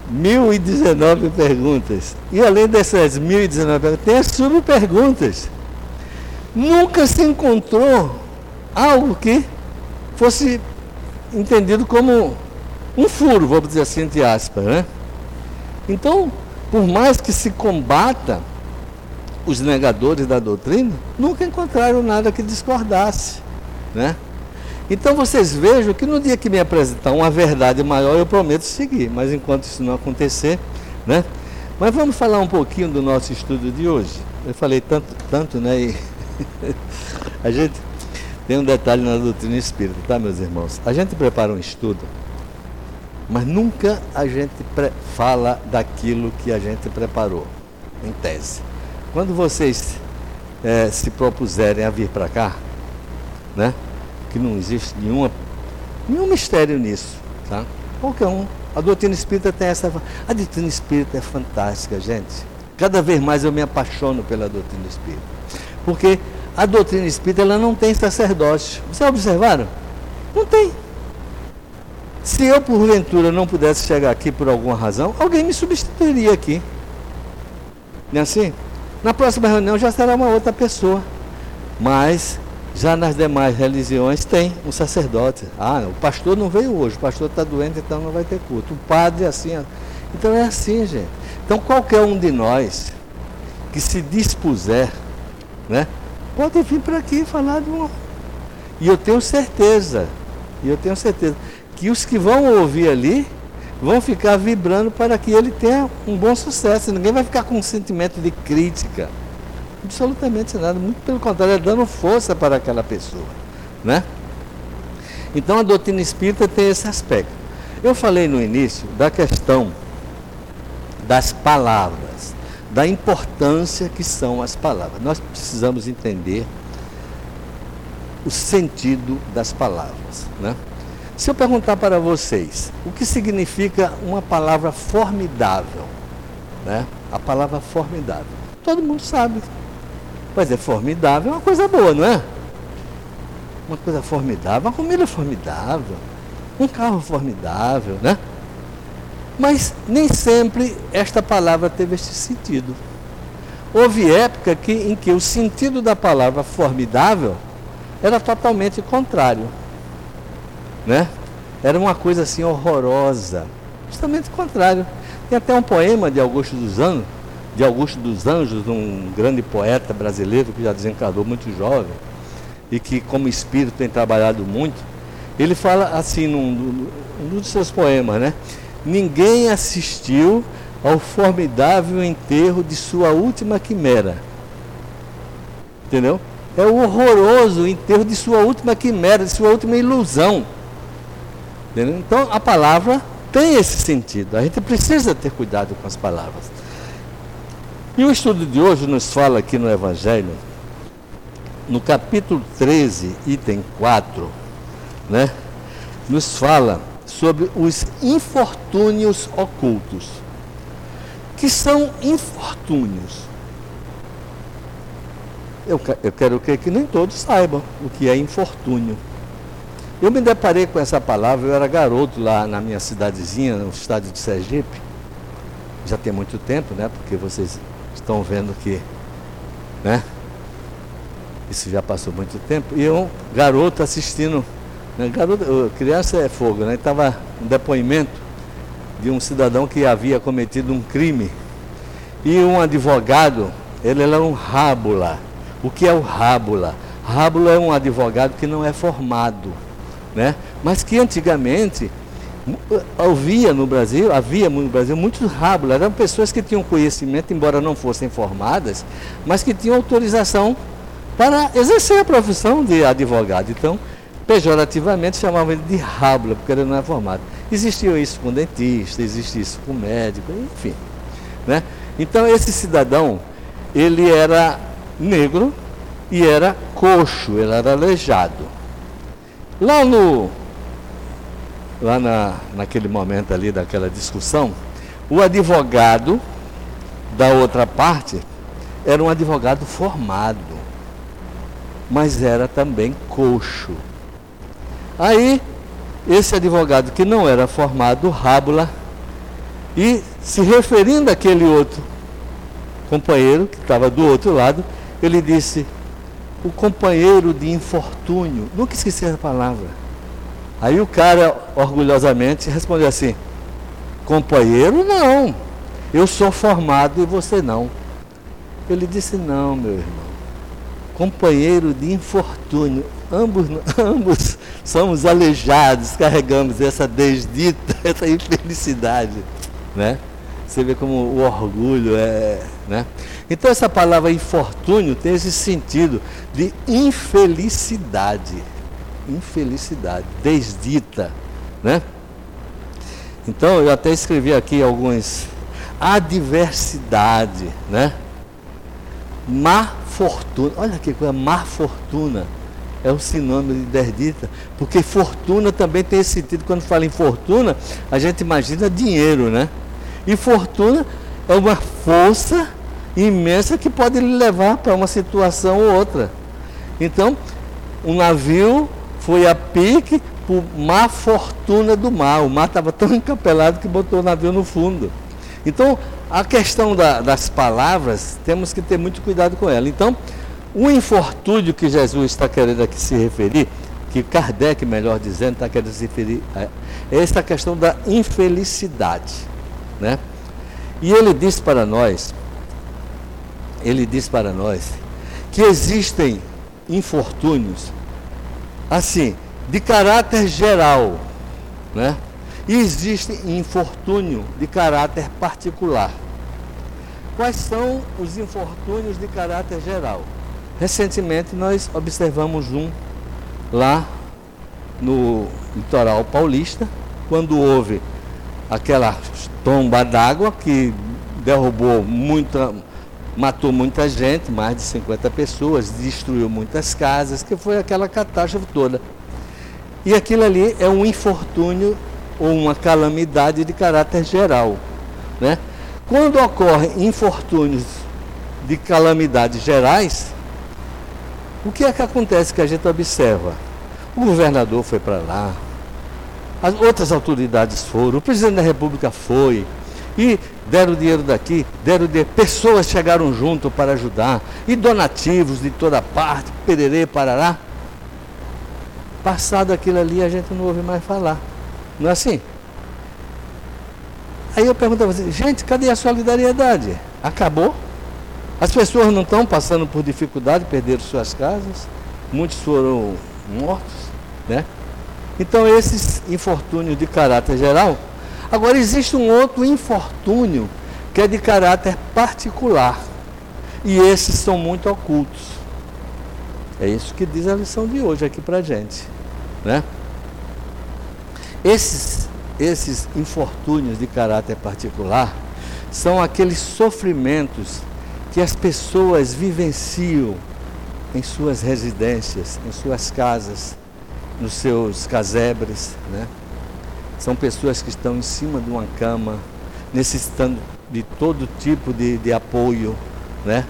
1019 perguntas. E além dessas 1019 perguntas, tem as subperguntas. Nunca se encontrou algo que fosse entendido como um furo, vamos dizer assim, entre aspas. Né? Então, por mais que se combata os negadores da doutrina, nunca encontraram nada que discordasse. Né? Então vocês vejam que no dia que me apresentar uma verdade maior, eu prometo seguir, mas enquanto isso não acontecer, né? Mas vamos falar um pouquinho do nosso estudo de hoje. Eu falei tanto, tanto, né? E a gente tem um detalhe na doutrina espírita, tá, meus irmãos? A gente prepara um estudo, mas nunca a gente fala daquilo que a gente preparou, em tese. Quando vocês é, se propuserem a vir para cá, né? Que não existe nenhuma, nenhum mistério nisso, tá? Qualquer um. A doutrina espírita tem essa. A doutrina espírita é fantástica, gente. Cada vez mais eu me apaixono pela doutrina espírita. Porque a doutrina espírita ela não tem sacerdócio. Vocês observaram? Não tem. Se eu, porventura, não pudesse chegar aqui por alguma razão, alguém me substituiria aqui. Não é assim? Na próxima reunião já será uma outra pessoa. Mas já nas demais religiões tem um sacerdote. Ah, o pastor não veio hoje, o pastor está doente, então não vai ter culto. O padre assim. Então é assim, gente. Então qualquer um de nós que se dispuser, né? Pode vir para aqui falar de uma. E eu tenho certeza, e eu tenho certeza, que os que vão ouvir ali vão ficar vibrando para que ele tenha um bom sucesso. Ninguém vai ficar com um sentimento de crítica. Absolutamente nada. Muito pelo contrário, é dando força para aquela pessoa. Né? Então a doutrina espírita tem esse aspecto. Eu falei no início da questão das palavras da importância que são as palavras. Nós precisamos entender o sentido das palavras. Né? Se eu perguntar para vocês o que significa uma palavra formidável, né? a palavra formidável, todo mundo sabe. Mas é formidável é uma coisa boa, não é? Uma coisa formidável, uma comida formidável, um carro formidável, né? Mas nem sempre esta palavra teve esse sentido. Houve época que, em que o sentido da palavra formidável era totalmente contrário. Né? Era uma coisa assim horrorosa. Justamente o contrário. Tem até um poema de Augusto dos Anjos, de Augusto dos Anjos, um grande poeta brasileiro que já desencarnou muito jovem. e que como espírito tem trabalhado muito, ele fala assim num, num dos seus poemas, né? Ninguém assistiu ao formidável enterro de sua última quimera. Entendeu? É o horroroso enterro de sua última quimera, de sua última ilusão. Entendeu? Então a palavra tem esse sentido. A gente precisa ter cuidado com as palavras. E o estudo de hoje nos fala aqui no Evangelho, no capítulo 13, item 4, né? Nos fala sobre os infortúnios ocultos. Que são infortúnios? Eu, eu quero que nem todos saibam o que é infortúnio. Eu me deparei com essa palavra, eu era garoto lá na minha cidadezinha, no estado de Sergipe. Já tem muito tempo, né? Porque vocês estão vendo que, né? Isso já passou muito tempo. E eu, garoto, assistindo. Né, garoto, criança é fogo, né? Estava um depoimento de um cidadão que havia cometido um crime. E um advogado, ele era um rábula. O que é o rábula? Rábula é um advogado que não é formado, né? Mas que antigamente havia no Brasil, havia no Brasil muitos rábulas, eram pessoas que tinham conhecimento, embora não fossem formadas, mas que tinham autorização para exercer a profissão de advogado. Então, pejorativamente chamavam ele de rábula, porque ele não é formado. Existia isso com dentista, existia isso com médico, enfim. Né? Então, esse cidadão, ele era negro e era coxo, ele era aleijado. Lá no lá na, naquele momento ali daquela discussão, o advogado da outra parte era um advogado formado mas era também coxo. Aí, esse advogado que não era formado, Rábula, e se referindo àquele outro companheiro que estava do outro lado, ele disse: o companheiro de infortúnio. Nunca esqueci a palavra. Aí o cara, orgulhosamente, respondeu assim: companheiro, não. Eu sou formado e você não. Ele disse: não, meu irmão companheiro de infortúnio. Ambos, ambos somos aleijados, carregamos essa desdita, essa infelicidade. Né? Você vê como o orgulho é. Né? Então, essa palavra infortúnio tem esse sentido de infelicidade. Infelicidade, desdita. Né? Então, eu até escrevi aqui alguns. Adversidade, né? Má fortuna. Olha que coisa, má fortuna. É um sinônimo de desdita. Porque fortuna também tem esse sentido. Quando fala em fortuna, a gente imagina dinheiro, né? E fortuna é uma força imensa que pode lhe levar para uma situação ou outra. Então, um navio foi a pique por má fortuna do mar. O mar estava tão encapelado que botou o navio no fundo. Então, a questão da, das palavras, temos que ter muito cuidado com ela. Então, o infortúnio que Jesus está querendo aqui se referir, que Kardec, melhor dizendo, está querendo se referir, é essa questão da infelicidade. Né? E ele diz para nós, ele diz para nós, que existem infortúnios, assim, de caráter geral, né? E existe infortúnio de caráter particular. Quais são os infortúnios de caráter geral? Recentemente nós observamos um lá no litoral paulista, quando houve aquela tomba d'água que derrubou muita, matou muita gente, mais de 50 pessoas, destruiu muitas casas, que foi aquela catástrofe toda. E aquilo ali é um infortúnio ou uma calamidade de caráter geral. Né? Quando ocorrem infortúnios de calamidades gerais, o que é que acontece que a gente observa? O governador foi para lá, as outras autoridades foram, o presidente da República foi, e deram dinheiro daqui, deram dinheiro, pessoas chegaram junto para ajudar, e donativos de toda parte, pererê, parará. Passado aquilo ali, a gente não ouve mais falar. Não é assim? Aí eu pergunto a você, gente, cadê a solidariedade? Acabou? As pessoas não estão passando por dificuldade, perderam suas casas? muitos foram mortos, né? Então esses infortúnios de caráter geral. Agora existe um outro infortúnio que é de caráter particular. E esses são muito ocultos. É isso que diz a lição de hoje aqui para gente, né? Esses, esses infortúnios de caráter particular são aqueles sofrimentos que as pessoas vivenciam em suas residências, em suas casas, nos seus casebres, né? São pessoas que estão em cima de uma cama, necessitando de todo tipo de, de apoio, né?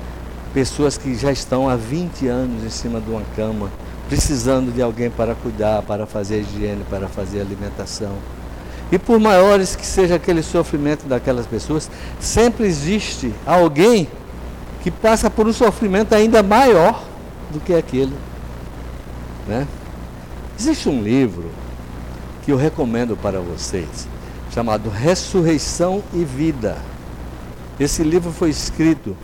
Pessoas que já estão há 20 anos em cima de uma cama, precisando de alguém para cuidar, para fazer higiene, para fazer alimentação. E por maiores que seja aquele sofrimento daquelas pessoas, sempre existe alguém que passa por um sofrimento ainda maior do que aquele. Né? Existe um livro que eu recomendo para vocês, chamado Ressurreição e Vida. Esse livro foi escrito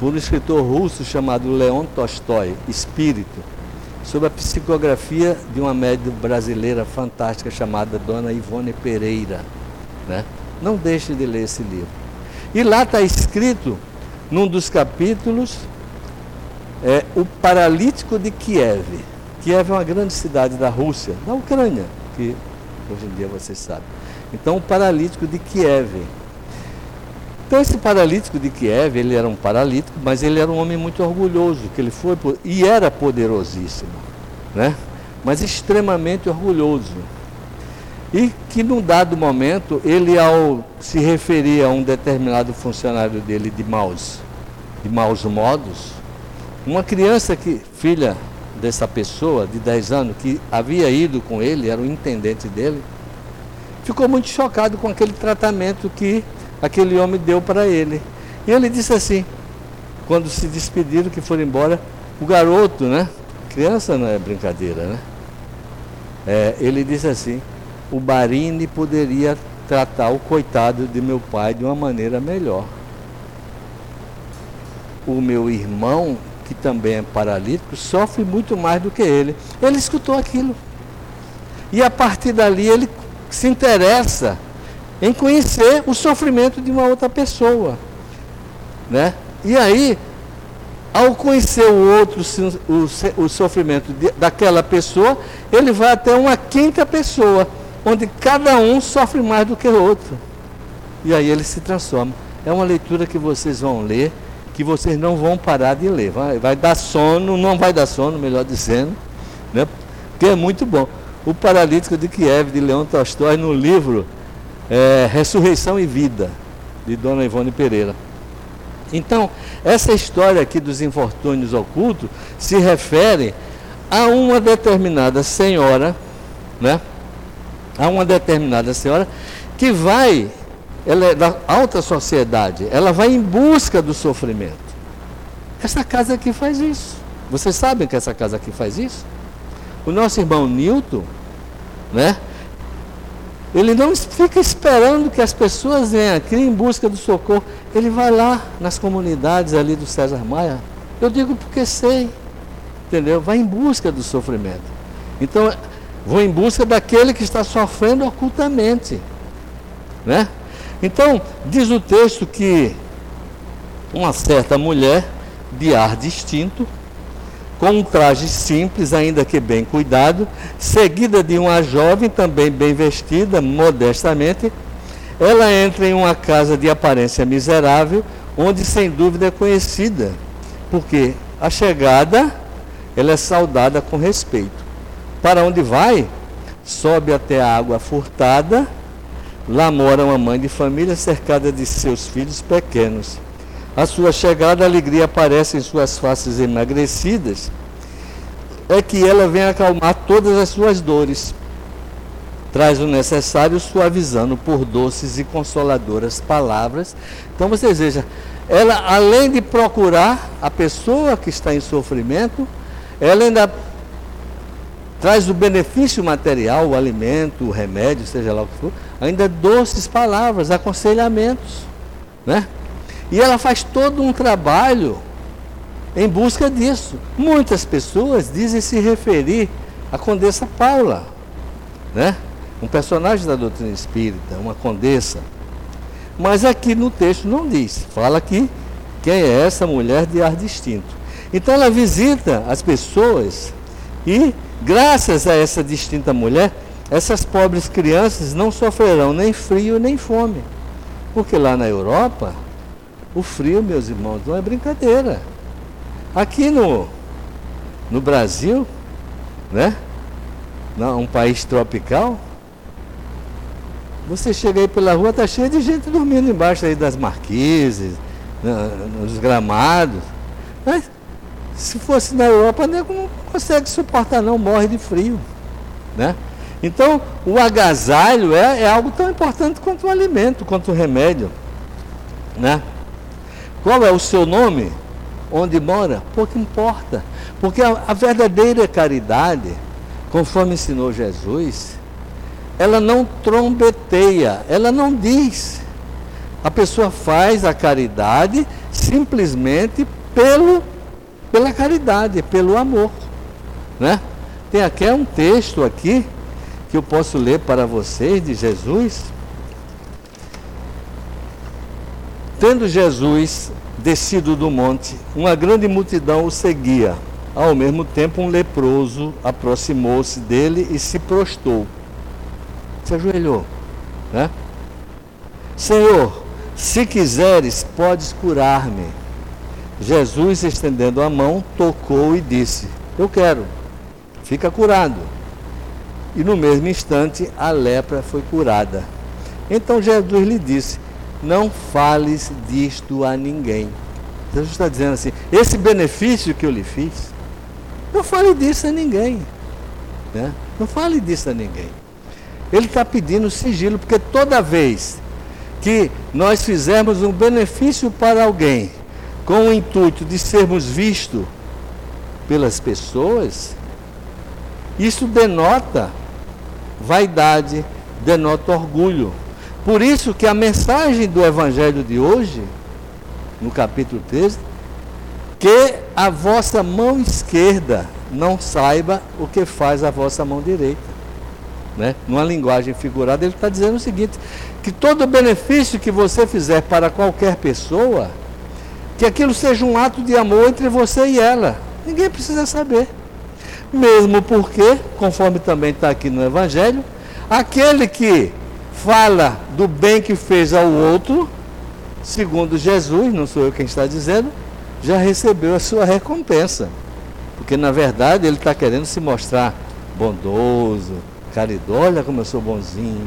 por um escritor russo chamado Leon Tolstói, Espírito sobre a psicografia de uma médium brasileira fantástica chamada Dona Ivone Pereira. Né? Não deixe de ler esse livro. E lá está escrito, num dos capítulos, é, o paralítico de Kiev. Kiev é uma grande cidade da Rússia, da Ucrânia, que hoje em dia vocês sabem. Então, o paralítico de Kiev. Então esse paralítico de Kiev, ele era um paralítico, mas ele era um homem muito orgulhoso, que ele foi e era poderosíssimo, né? Mas extremamente orgulhoso. E que num dado momento, ele ao se referir a um determinado funcionário dele de maus, de maus modos, uma criança que, filha dessa pessoa de 10 anos, que havia ido com ele, era o intendente dele, ficou muito chocado com aquele tratamento que aquele homem deu para ele. E ele disse assim, quando se despediram, que foram embora, o garoto, né? Criança não é brincadeira, né? É, ele disse assim, o Barini poderia tratar o coitado de meu pai de uma maneira melhor. O meu irmão, que também é paralítico, sofre muito mais do que ele. Ele escutou aquilo. E a partir dali ele se interessa em conhecer o sofrimento de uma outra pessoa. Né? E aí, ao conhecer o outro, o, o sofrimento de, daquela pessoa, ele vai até uma quinta pessoa, onde cada um sofre mais do que o outro. E aí ele se transforma. É uma leitura que vocês vão ler, que vocês não vão parar de ler. Vai, vai dar sono, não vai dar sono, melhor dizendo, né? porque é muito bom. O Paralítico de Kiev, de Leão Tolstói, no livro é, Ressurreição e Vida, de Dona Ivone Pereira. Então, essa história aqui dos infortúnios ocultos se refere a uma determinada senhora, né? A uma determinada senhora que vai, ela é da alta sociedade, ela vai em busca do sofrimento. Essa casa aqui faz isso. Vocês sabem que essa casa aqui faz isso? O nosso irmão Newton, né? Ele não fica esperando que as pessoas venham aqui em busca do socorro. Ele vai lá nas comunidades ali do César Maia. Eu digo porque sei. Entendeu? Vai em busca do sofrimento. Então, vou em busca daquele que está sofrendo ocultamente. Né? Então, diz o texto que uma certa mulher de ar distinto com um traje simples, ainda que bem cuidado, seguida de uma jovem também bem vestida, modestamente, ela entra em uma casa de aparência miserável, onde sem dúvida é conhecida, porque a chegada ela é saudada com respeito. Para onde vai? Sobe até a água furtada, lá mora uma mãe de família cercada de seus filhos pequenos a sua chegada, a alegria aparece em suas faces emagrecidas, é que ela vem acalmar todas as suas dores. Traz o necessário, suavizando por doces e consoladoras palavras. Então vocês vejam, ela além de procurar a pessoa que está em sofrimento, ela ainda traz o benefício material, o alimento, o remédio, seja lá o que for, ainda doces palavras, aconselhamentos, né? E ela faz todo um trabalho em busca disso. Muitas pessoas dizem se referir à Condessa Paula, né? um personagem da doutrina espírita, uma condessa. Mas aqui no texto não diz, fala aqui quem é essa mulher de ar distinto. Então ela visita as pessoas e, graças a essa distinta mulher, essas pobres crianças não sofrerão nem frio nem fome. Porque lá na Europa, o frio, meus irmãos, não é brincadeira. Aqui no, no Brasil, né? Um país tropical, você chega aí pela rua, tá cheio de gente dormindo embaixo aí das marquises, nos gramados. Mas se fosse na Europa, não consegue suportar não, morre de frio. Né? Então, o agasalho é, é algo tão importante quanto o alimento, quanto o remédio. Né? Qual é o seu nome? Onde mora? Pouco importa. Porque a, a verdadeira caridade, conforme ensinou Jesus, ela não trombeteia, ela não diz. A pessoa faz a caridade simplesmente pelo, pela caridade, pelo amor. Né? Tem até um texto aqui que eu posso ler para vocês de Jesus. Tendo Jesus descido do monte, uma grande multidão o seguia. Ao mesmo tempo, um leproso aproximou-se dele e se prostou se ajoelhou. Né? Senhor, se quiseres, podes curar-me. Jesus, estendendo a mão, tocou e disse: Eu quero, fica curado. E no mesmo instante a lepra foi curada. Então Jesus lhe disse: Não fales disto a ninguém. Jesus está dizendo assim: Esse benefício que eu lhe fiz, não fale disso a ninguém. Né? Não fale disso a ninguém. Ele está pedindo sigilo, porque toda vez que nós fizermos um benefício para alguém, com o intuito de sermos vistos pelas pessoas, isso denota vaidade, denota orgulho. Por isso que a mensagem do Evangelho de hoje, no capítulo 13, que a vossa mão esquerda não saiba o que faz a vossa mão direita né? numa linguagem figurada, ele está dizendo o seguinte: que todo benefício que você fizer para qualquer pessoa, que aquilo seja um ato de amor entre você e ela. Ninguém precisa saber. Mesmo porque, conforme também está aqui no Evangelho, aquele que fala do bem que fez ao outro, segundo Jesus, não sou eu quem está dizendo, já recebeu a sua recompensa. Porque na verdade ele está querendo se mostrar bondoso, caridoso, olha como eu sou bonzinho,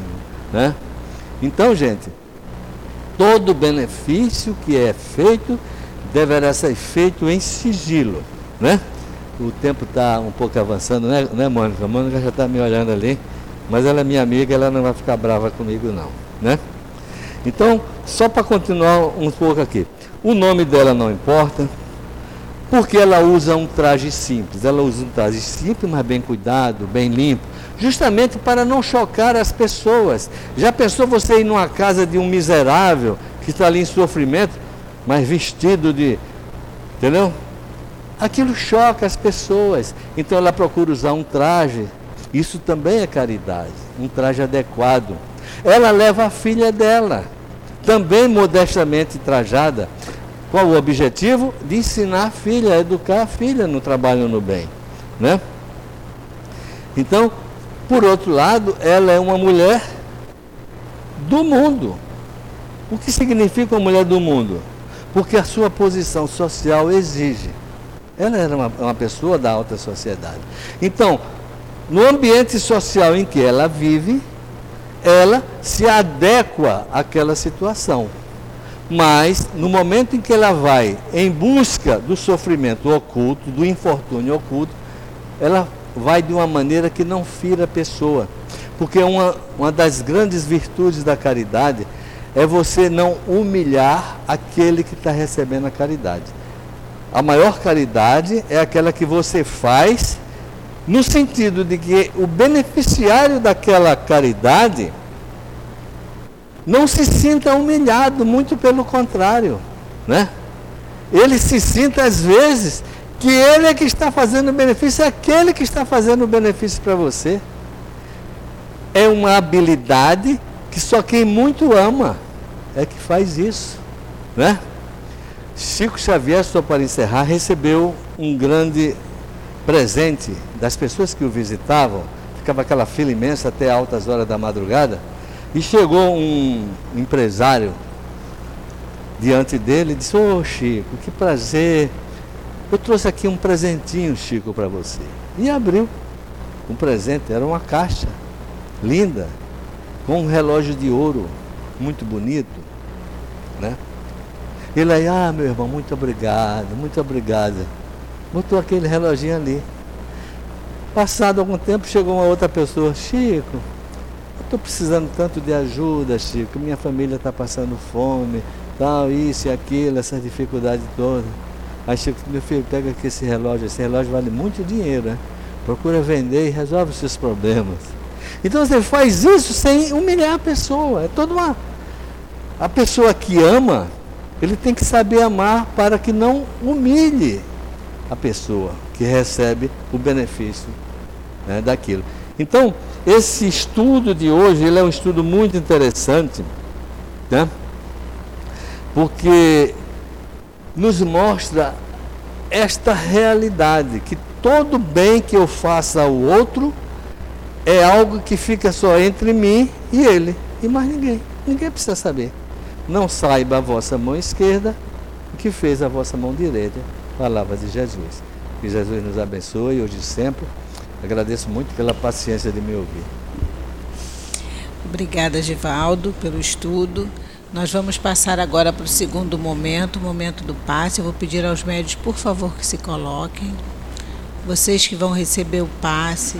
né? Então, gente, todo benefício que é feito deverá ser feito em sigilo, né? O tempo está um pouco avançando, né, né Mônica? A Mônica já está me olhando ali, mas ela é minha amiga, ela não vai ficar brava comigo não, né? Então, só para continuar um pouco aqui. O nome dela não importa, porque ela usa um traje simples. Ela usa um traje simples, mas bem cuidado, bem limpo justamente para não chocar as pessoas. Já pensou você ir numa casa de um miserável que está ali em sofrimento, mas vestido de. Entendeu? Aquilo choca as pessoas. Então ela procura usar um traje. Isso também é caridade, um traje adequado. Ela leva a filha dela, também modestamente trajada. Qual o objetivo? De ensinar a filha, educar a filha no trabalho no bem. Né? Então, por outro lado, ela é uma mulher do mundo. O que significa uma mulher do mundo? Porque a sua posição social exige. Ela era uma, uma pessoa da alta sociedade. Então, no ambiente social em que ela vive, ela se adequa àquela situação. Mas, no momento em que ela vai em busca do sofrimento oculto, do infortúnio oculto, ela vai de uma maneira que não fira a pessoa. Porque uma, uma das grandes virtudes da caridade é você não humilhar aquele que está recebendo a caridade. A maior caridade é aquela que você faz no sentido de que o beneficiário daquela caridade não se sinta humilhado, muito pelo contrário, né? ele se sinta às vezes que ele é que está fazendo o benefício, é aquele que está fazendo o benefício para você. É uma habilidade que só quem muito ama é que faz isso, né? Chico Xavier, só para encerrar, recebeu um grande presente das pessoas que o visitavam. Ficava aquela fila imensa até altas horas da madrugada. E chegou um empresário diante dele e disse: Ô oh, Chico, que prazer. Eu trouxe aqui um presentinho, Chico, para você. E abriu um presente, era uma caixa linda, com um relógio de ouro, muito bonito, né? Ele aí, ah, meu irmão, muito obrigado, muito obrigado. Botou aquele reloginho ali. Passado algum tempo, chegou uma outra pessoa, Chico, eu estou precisando tanto de ajuda, Chico, minha família está passando fome, tal, isso e aquilo, essas dificuldades todas. Aí Chico, meu filho, pega aqui esse relógio, esse relógio vale muito dinheiro, né? Procura vender e resolve os seus problemas. Então você faz isso sem humilhar a pessoa. É toda uma. A pessoa que ama, ele tem que saber amar para que não humilhe a pessoa que recebe o benefício né, daquilo. Então, esse estudo de hoje, ele é um estudo muito interessante, né? porque nos mostra esta realidade, que todo bem que eu faça ao outro é algo que fica só entre mim e ele, e mais ninguém. Ninguém precisa saber. Não saiba a vossa mão esquerda o que fez a vossa mão direita. Palavras de Jesus. Que Jesus nos abençoe hoje e sempre. Agradeço muito pela paciência de me ouvir. Obrigada, Givaldo, pelo estudo. Nós vamos passar agora para o segundo momento, o momento do passe. Eu vou pedir aos médios, por favor, que se coloquem. Vocês que vão receber o passe,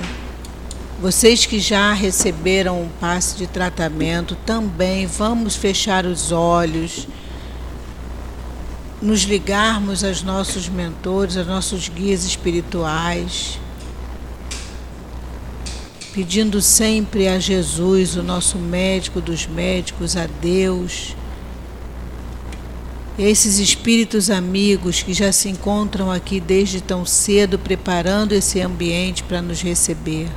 vocês que já receberam o passe de tratamento, também vamos fechar os olhos, nos ligarmos aos nossos mentores, aos nossos guias espirituais pedindo sempre a Jesus, o nosso médico dos médicos, a Deus, esses espíritos amigos que já se encontram aqui desde tão cedo, preparando esse ambiente para nos receber.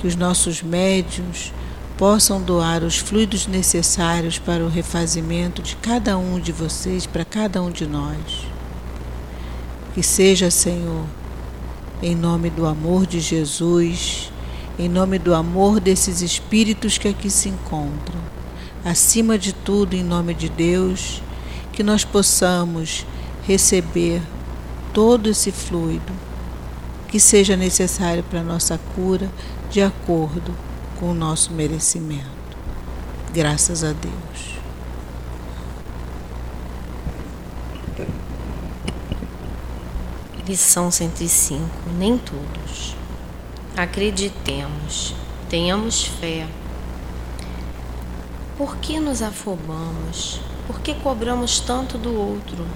Que os nossos médios possam doar os fluidos necessários para o refazimento de cada um de vocês, para cada um de nós. Que seja, Senhor, em nome do amor de Jesus, em nome do amor desses espíritos que aqui se encontram. Acima de tudo, em nome de Deus, que nós possamos receber todo esse fluido que seja necessário para a nossa cura, de acordo com o nosso merecimento. Graças a Deus. Lição 105. Nem todos. Acreditemos, tenhamos fé. Por que nos afobamos? Por que cobramos tanto do outro?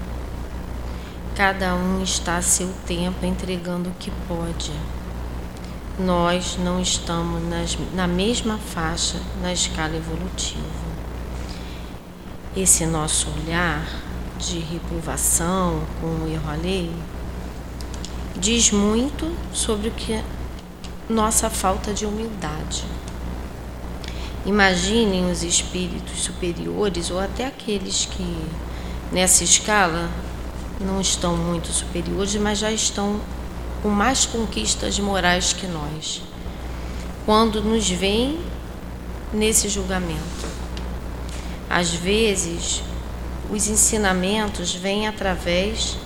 Cada um está a seu tempo entregando o que pode. Nós não estamos nas, na mesma faixa na escala evolutiva. Esse nosso olhar de reprovação com o erro alheio diz muito sobre o que nossa falta de humildade. Imaginem os espíritos superiores ou até aqueles que nessa escala não estão muito superiores, mas já estão com mais conquistas morais que nós. Quando nos veem nesse julgamento. Às vezes, os ensinamentos vêm através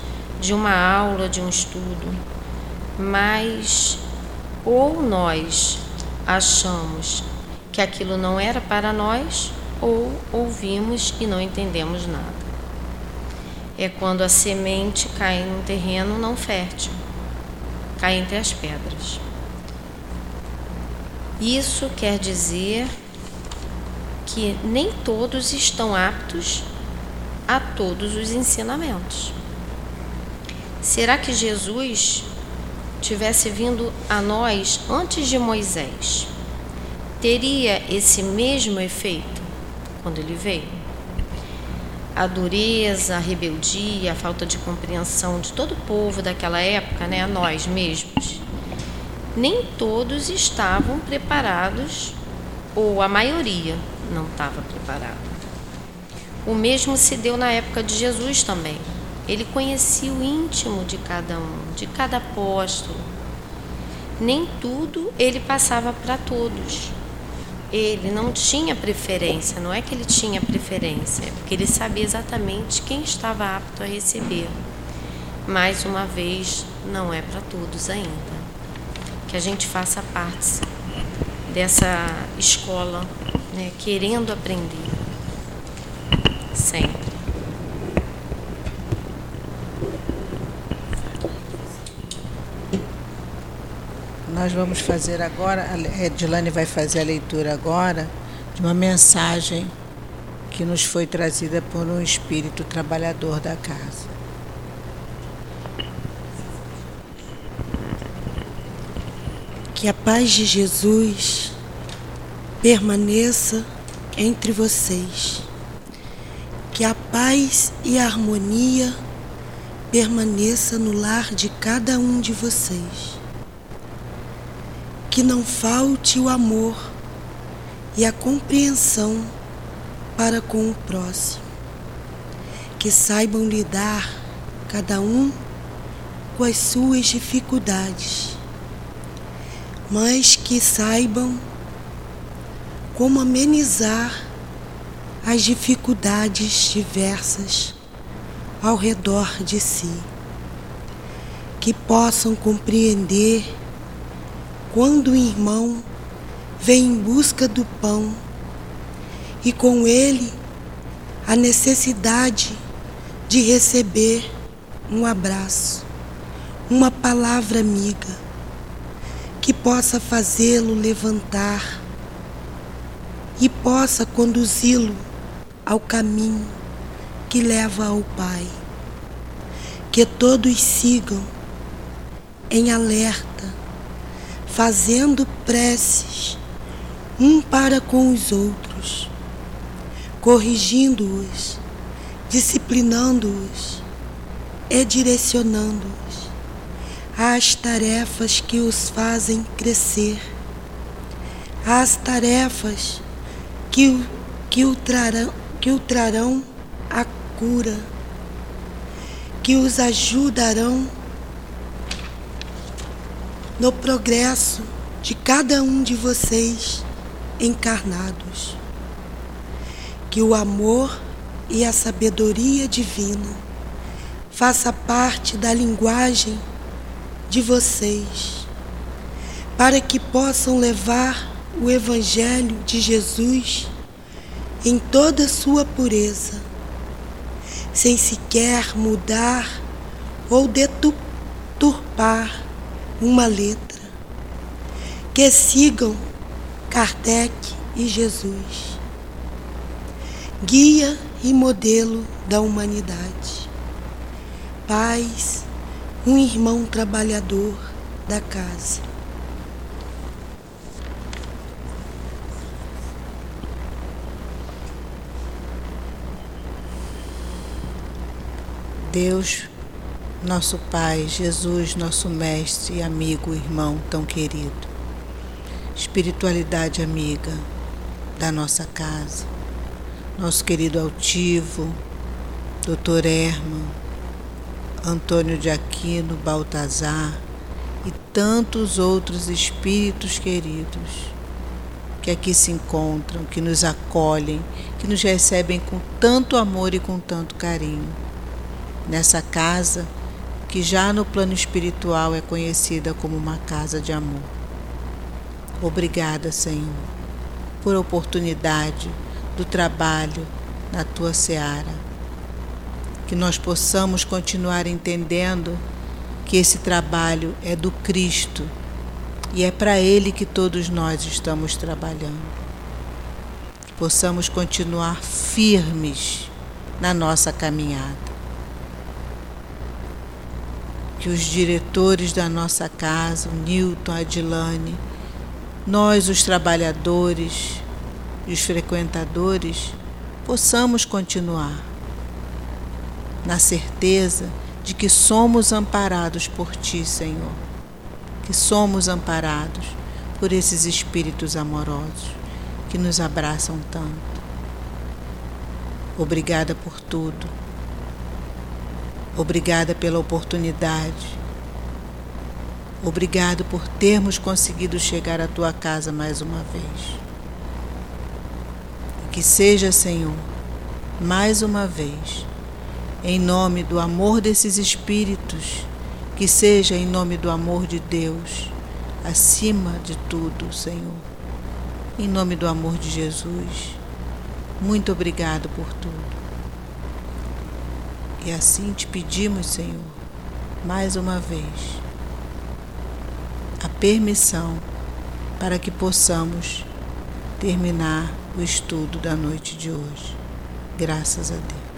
de uma aula, de um estudo, mas ou nós achamos que aquilo não era para nós, ou ouvimos e não entendemos nada. É quando a semente cai num terreno não fértil, cai entre as pedras. Isso quer dizer que nem todos estão aptos a todos os ensinamentos. Será que Jesus tivesse vindo a nós antes de Moisés, teria esse mesmo efeito quando ele veio? A dureza, a rebeldia, a falta de compreensão de todo o povo daquela época, né, nós mesmos, nem todos estavam preparados, ou a maioria não estava preparada. O mesmo se deu na época de Jesus também. Ele conhecia o íntimo de cada um, de cada apóstolo. Nem tudo ele passava para todos. Ele não tinha preferência, não é que ele tinha preferência, é porque ele sabia exatamente quem estava apto a receber. Mais uma vez, não é para todos ainda. Que a gente faça parte dessa escola, né, querendo aprender. Sempre. Nós vamos fazer agora, a Edilane vai fazer a leitura agora de uma mensagem que nos foi trazida por um espírito trabalhador da casa. Que a paz de Jesus permaneça entre vocês. Que a paz e a harmonia permaneça no lar de cada um de vocês que não falte o amor e a compreensão para com o próximo, que saibam lidar cada um com as suas dificuldades, mas que saibam como amenizar as dificuldades diversas ao redor de si, que possam compreender quando o irmão vem em busca do pão e com ele a necessidade de receber um abraço, uma palavra amiga que possa fazê-lo levantar e possa conduzi-lo ao caminho que leva ao Pai. Que todos sigam em alerta fazendo preces um para com os outros, corrigindo-os, disciplinando-os e direcionando-os às tarefas que os fazem crescer, às tarefas que, que, o trarão, que o trarão a cura, que os ajudarão no progresso de cada um de vocês encarnados. Que o amor e a sabedoria divina faça parte da linguagem de vocês, para que possam levar o Evangelho de Jesus em toda sua pureza, sem sequer mudar ou deturpar uma letra. Que sigam Kardec e Jesus, guia e modelo da humanidade. Paz, um irmão trabalhador da casa. Deus nosso Pai, Jesus, nosso Mestre amigo, irmão tão querido. Espiritualidade amiga da nossa casa. Nosso querido altivo, Dr. Herman, Antônio de Aquino, Baltazar e tantos outros espíritos queridos que aqui se encontram, que nos acolhem, que nos recebem com tanto amor e com tanto carinho. Nessa casa, que já no plano espiritual é conhecida como uma casa de amor. Obrigada, Senhor, por oportunidade do trabalho na tua seara. Que nós possamos continuar entendendo que esse trabalho é do Cristo e é para Ele que todos nós estamos trabalhando. Que possamos continuar firmes na nossa caminhada que os diretores da nossa casa, o Newton, a Adilane, nós, os trabalhadores e os frequentadores, possamos continuar na certeza de que somos amparados por Ti, Senhor. Que somos amparados por esses espíritos amorosos que nos abraçam tanto. Obrigada por tudo. Obrigada pela oportunidade. Obrigado por termos conseguido chegar à tua casa mais uma vez. Que seja, Senhor, mais uma vez, em nome do amor desses espíritos, que seja em nome do amor de Deus, acima de tudo, Senhor. Em nome do amor de Jesus, muito obrigado por tudo. E assim te pedimos, Senhor, mais uma vez, a permissão para que possamos terminar o estudo da noite de hoje. Graças a Deus.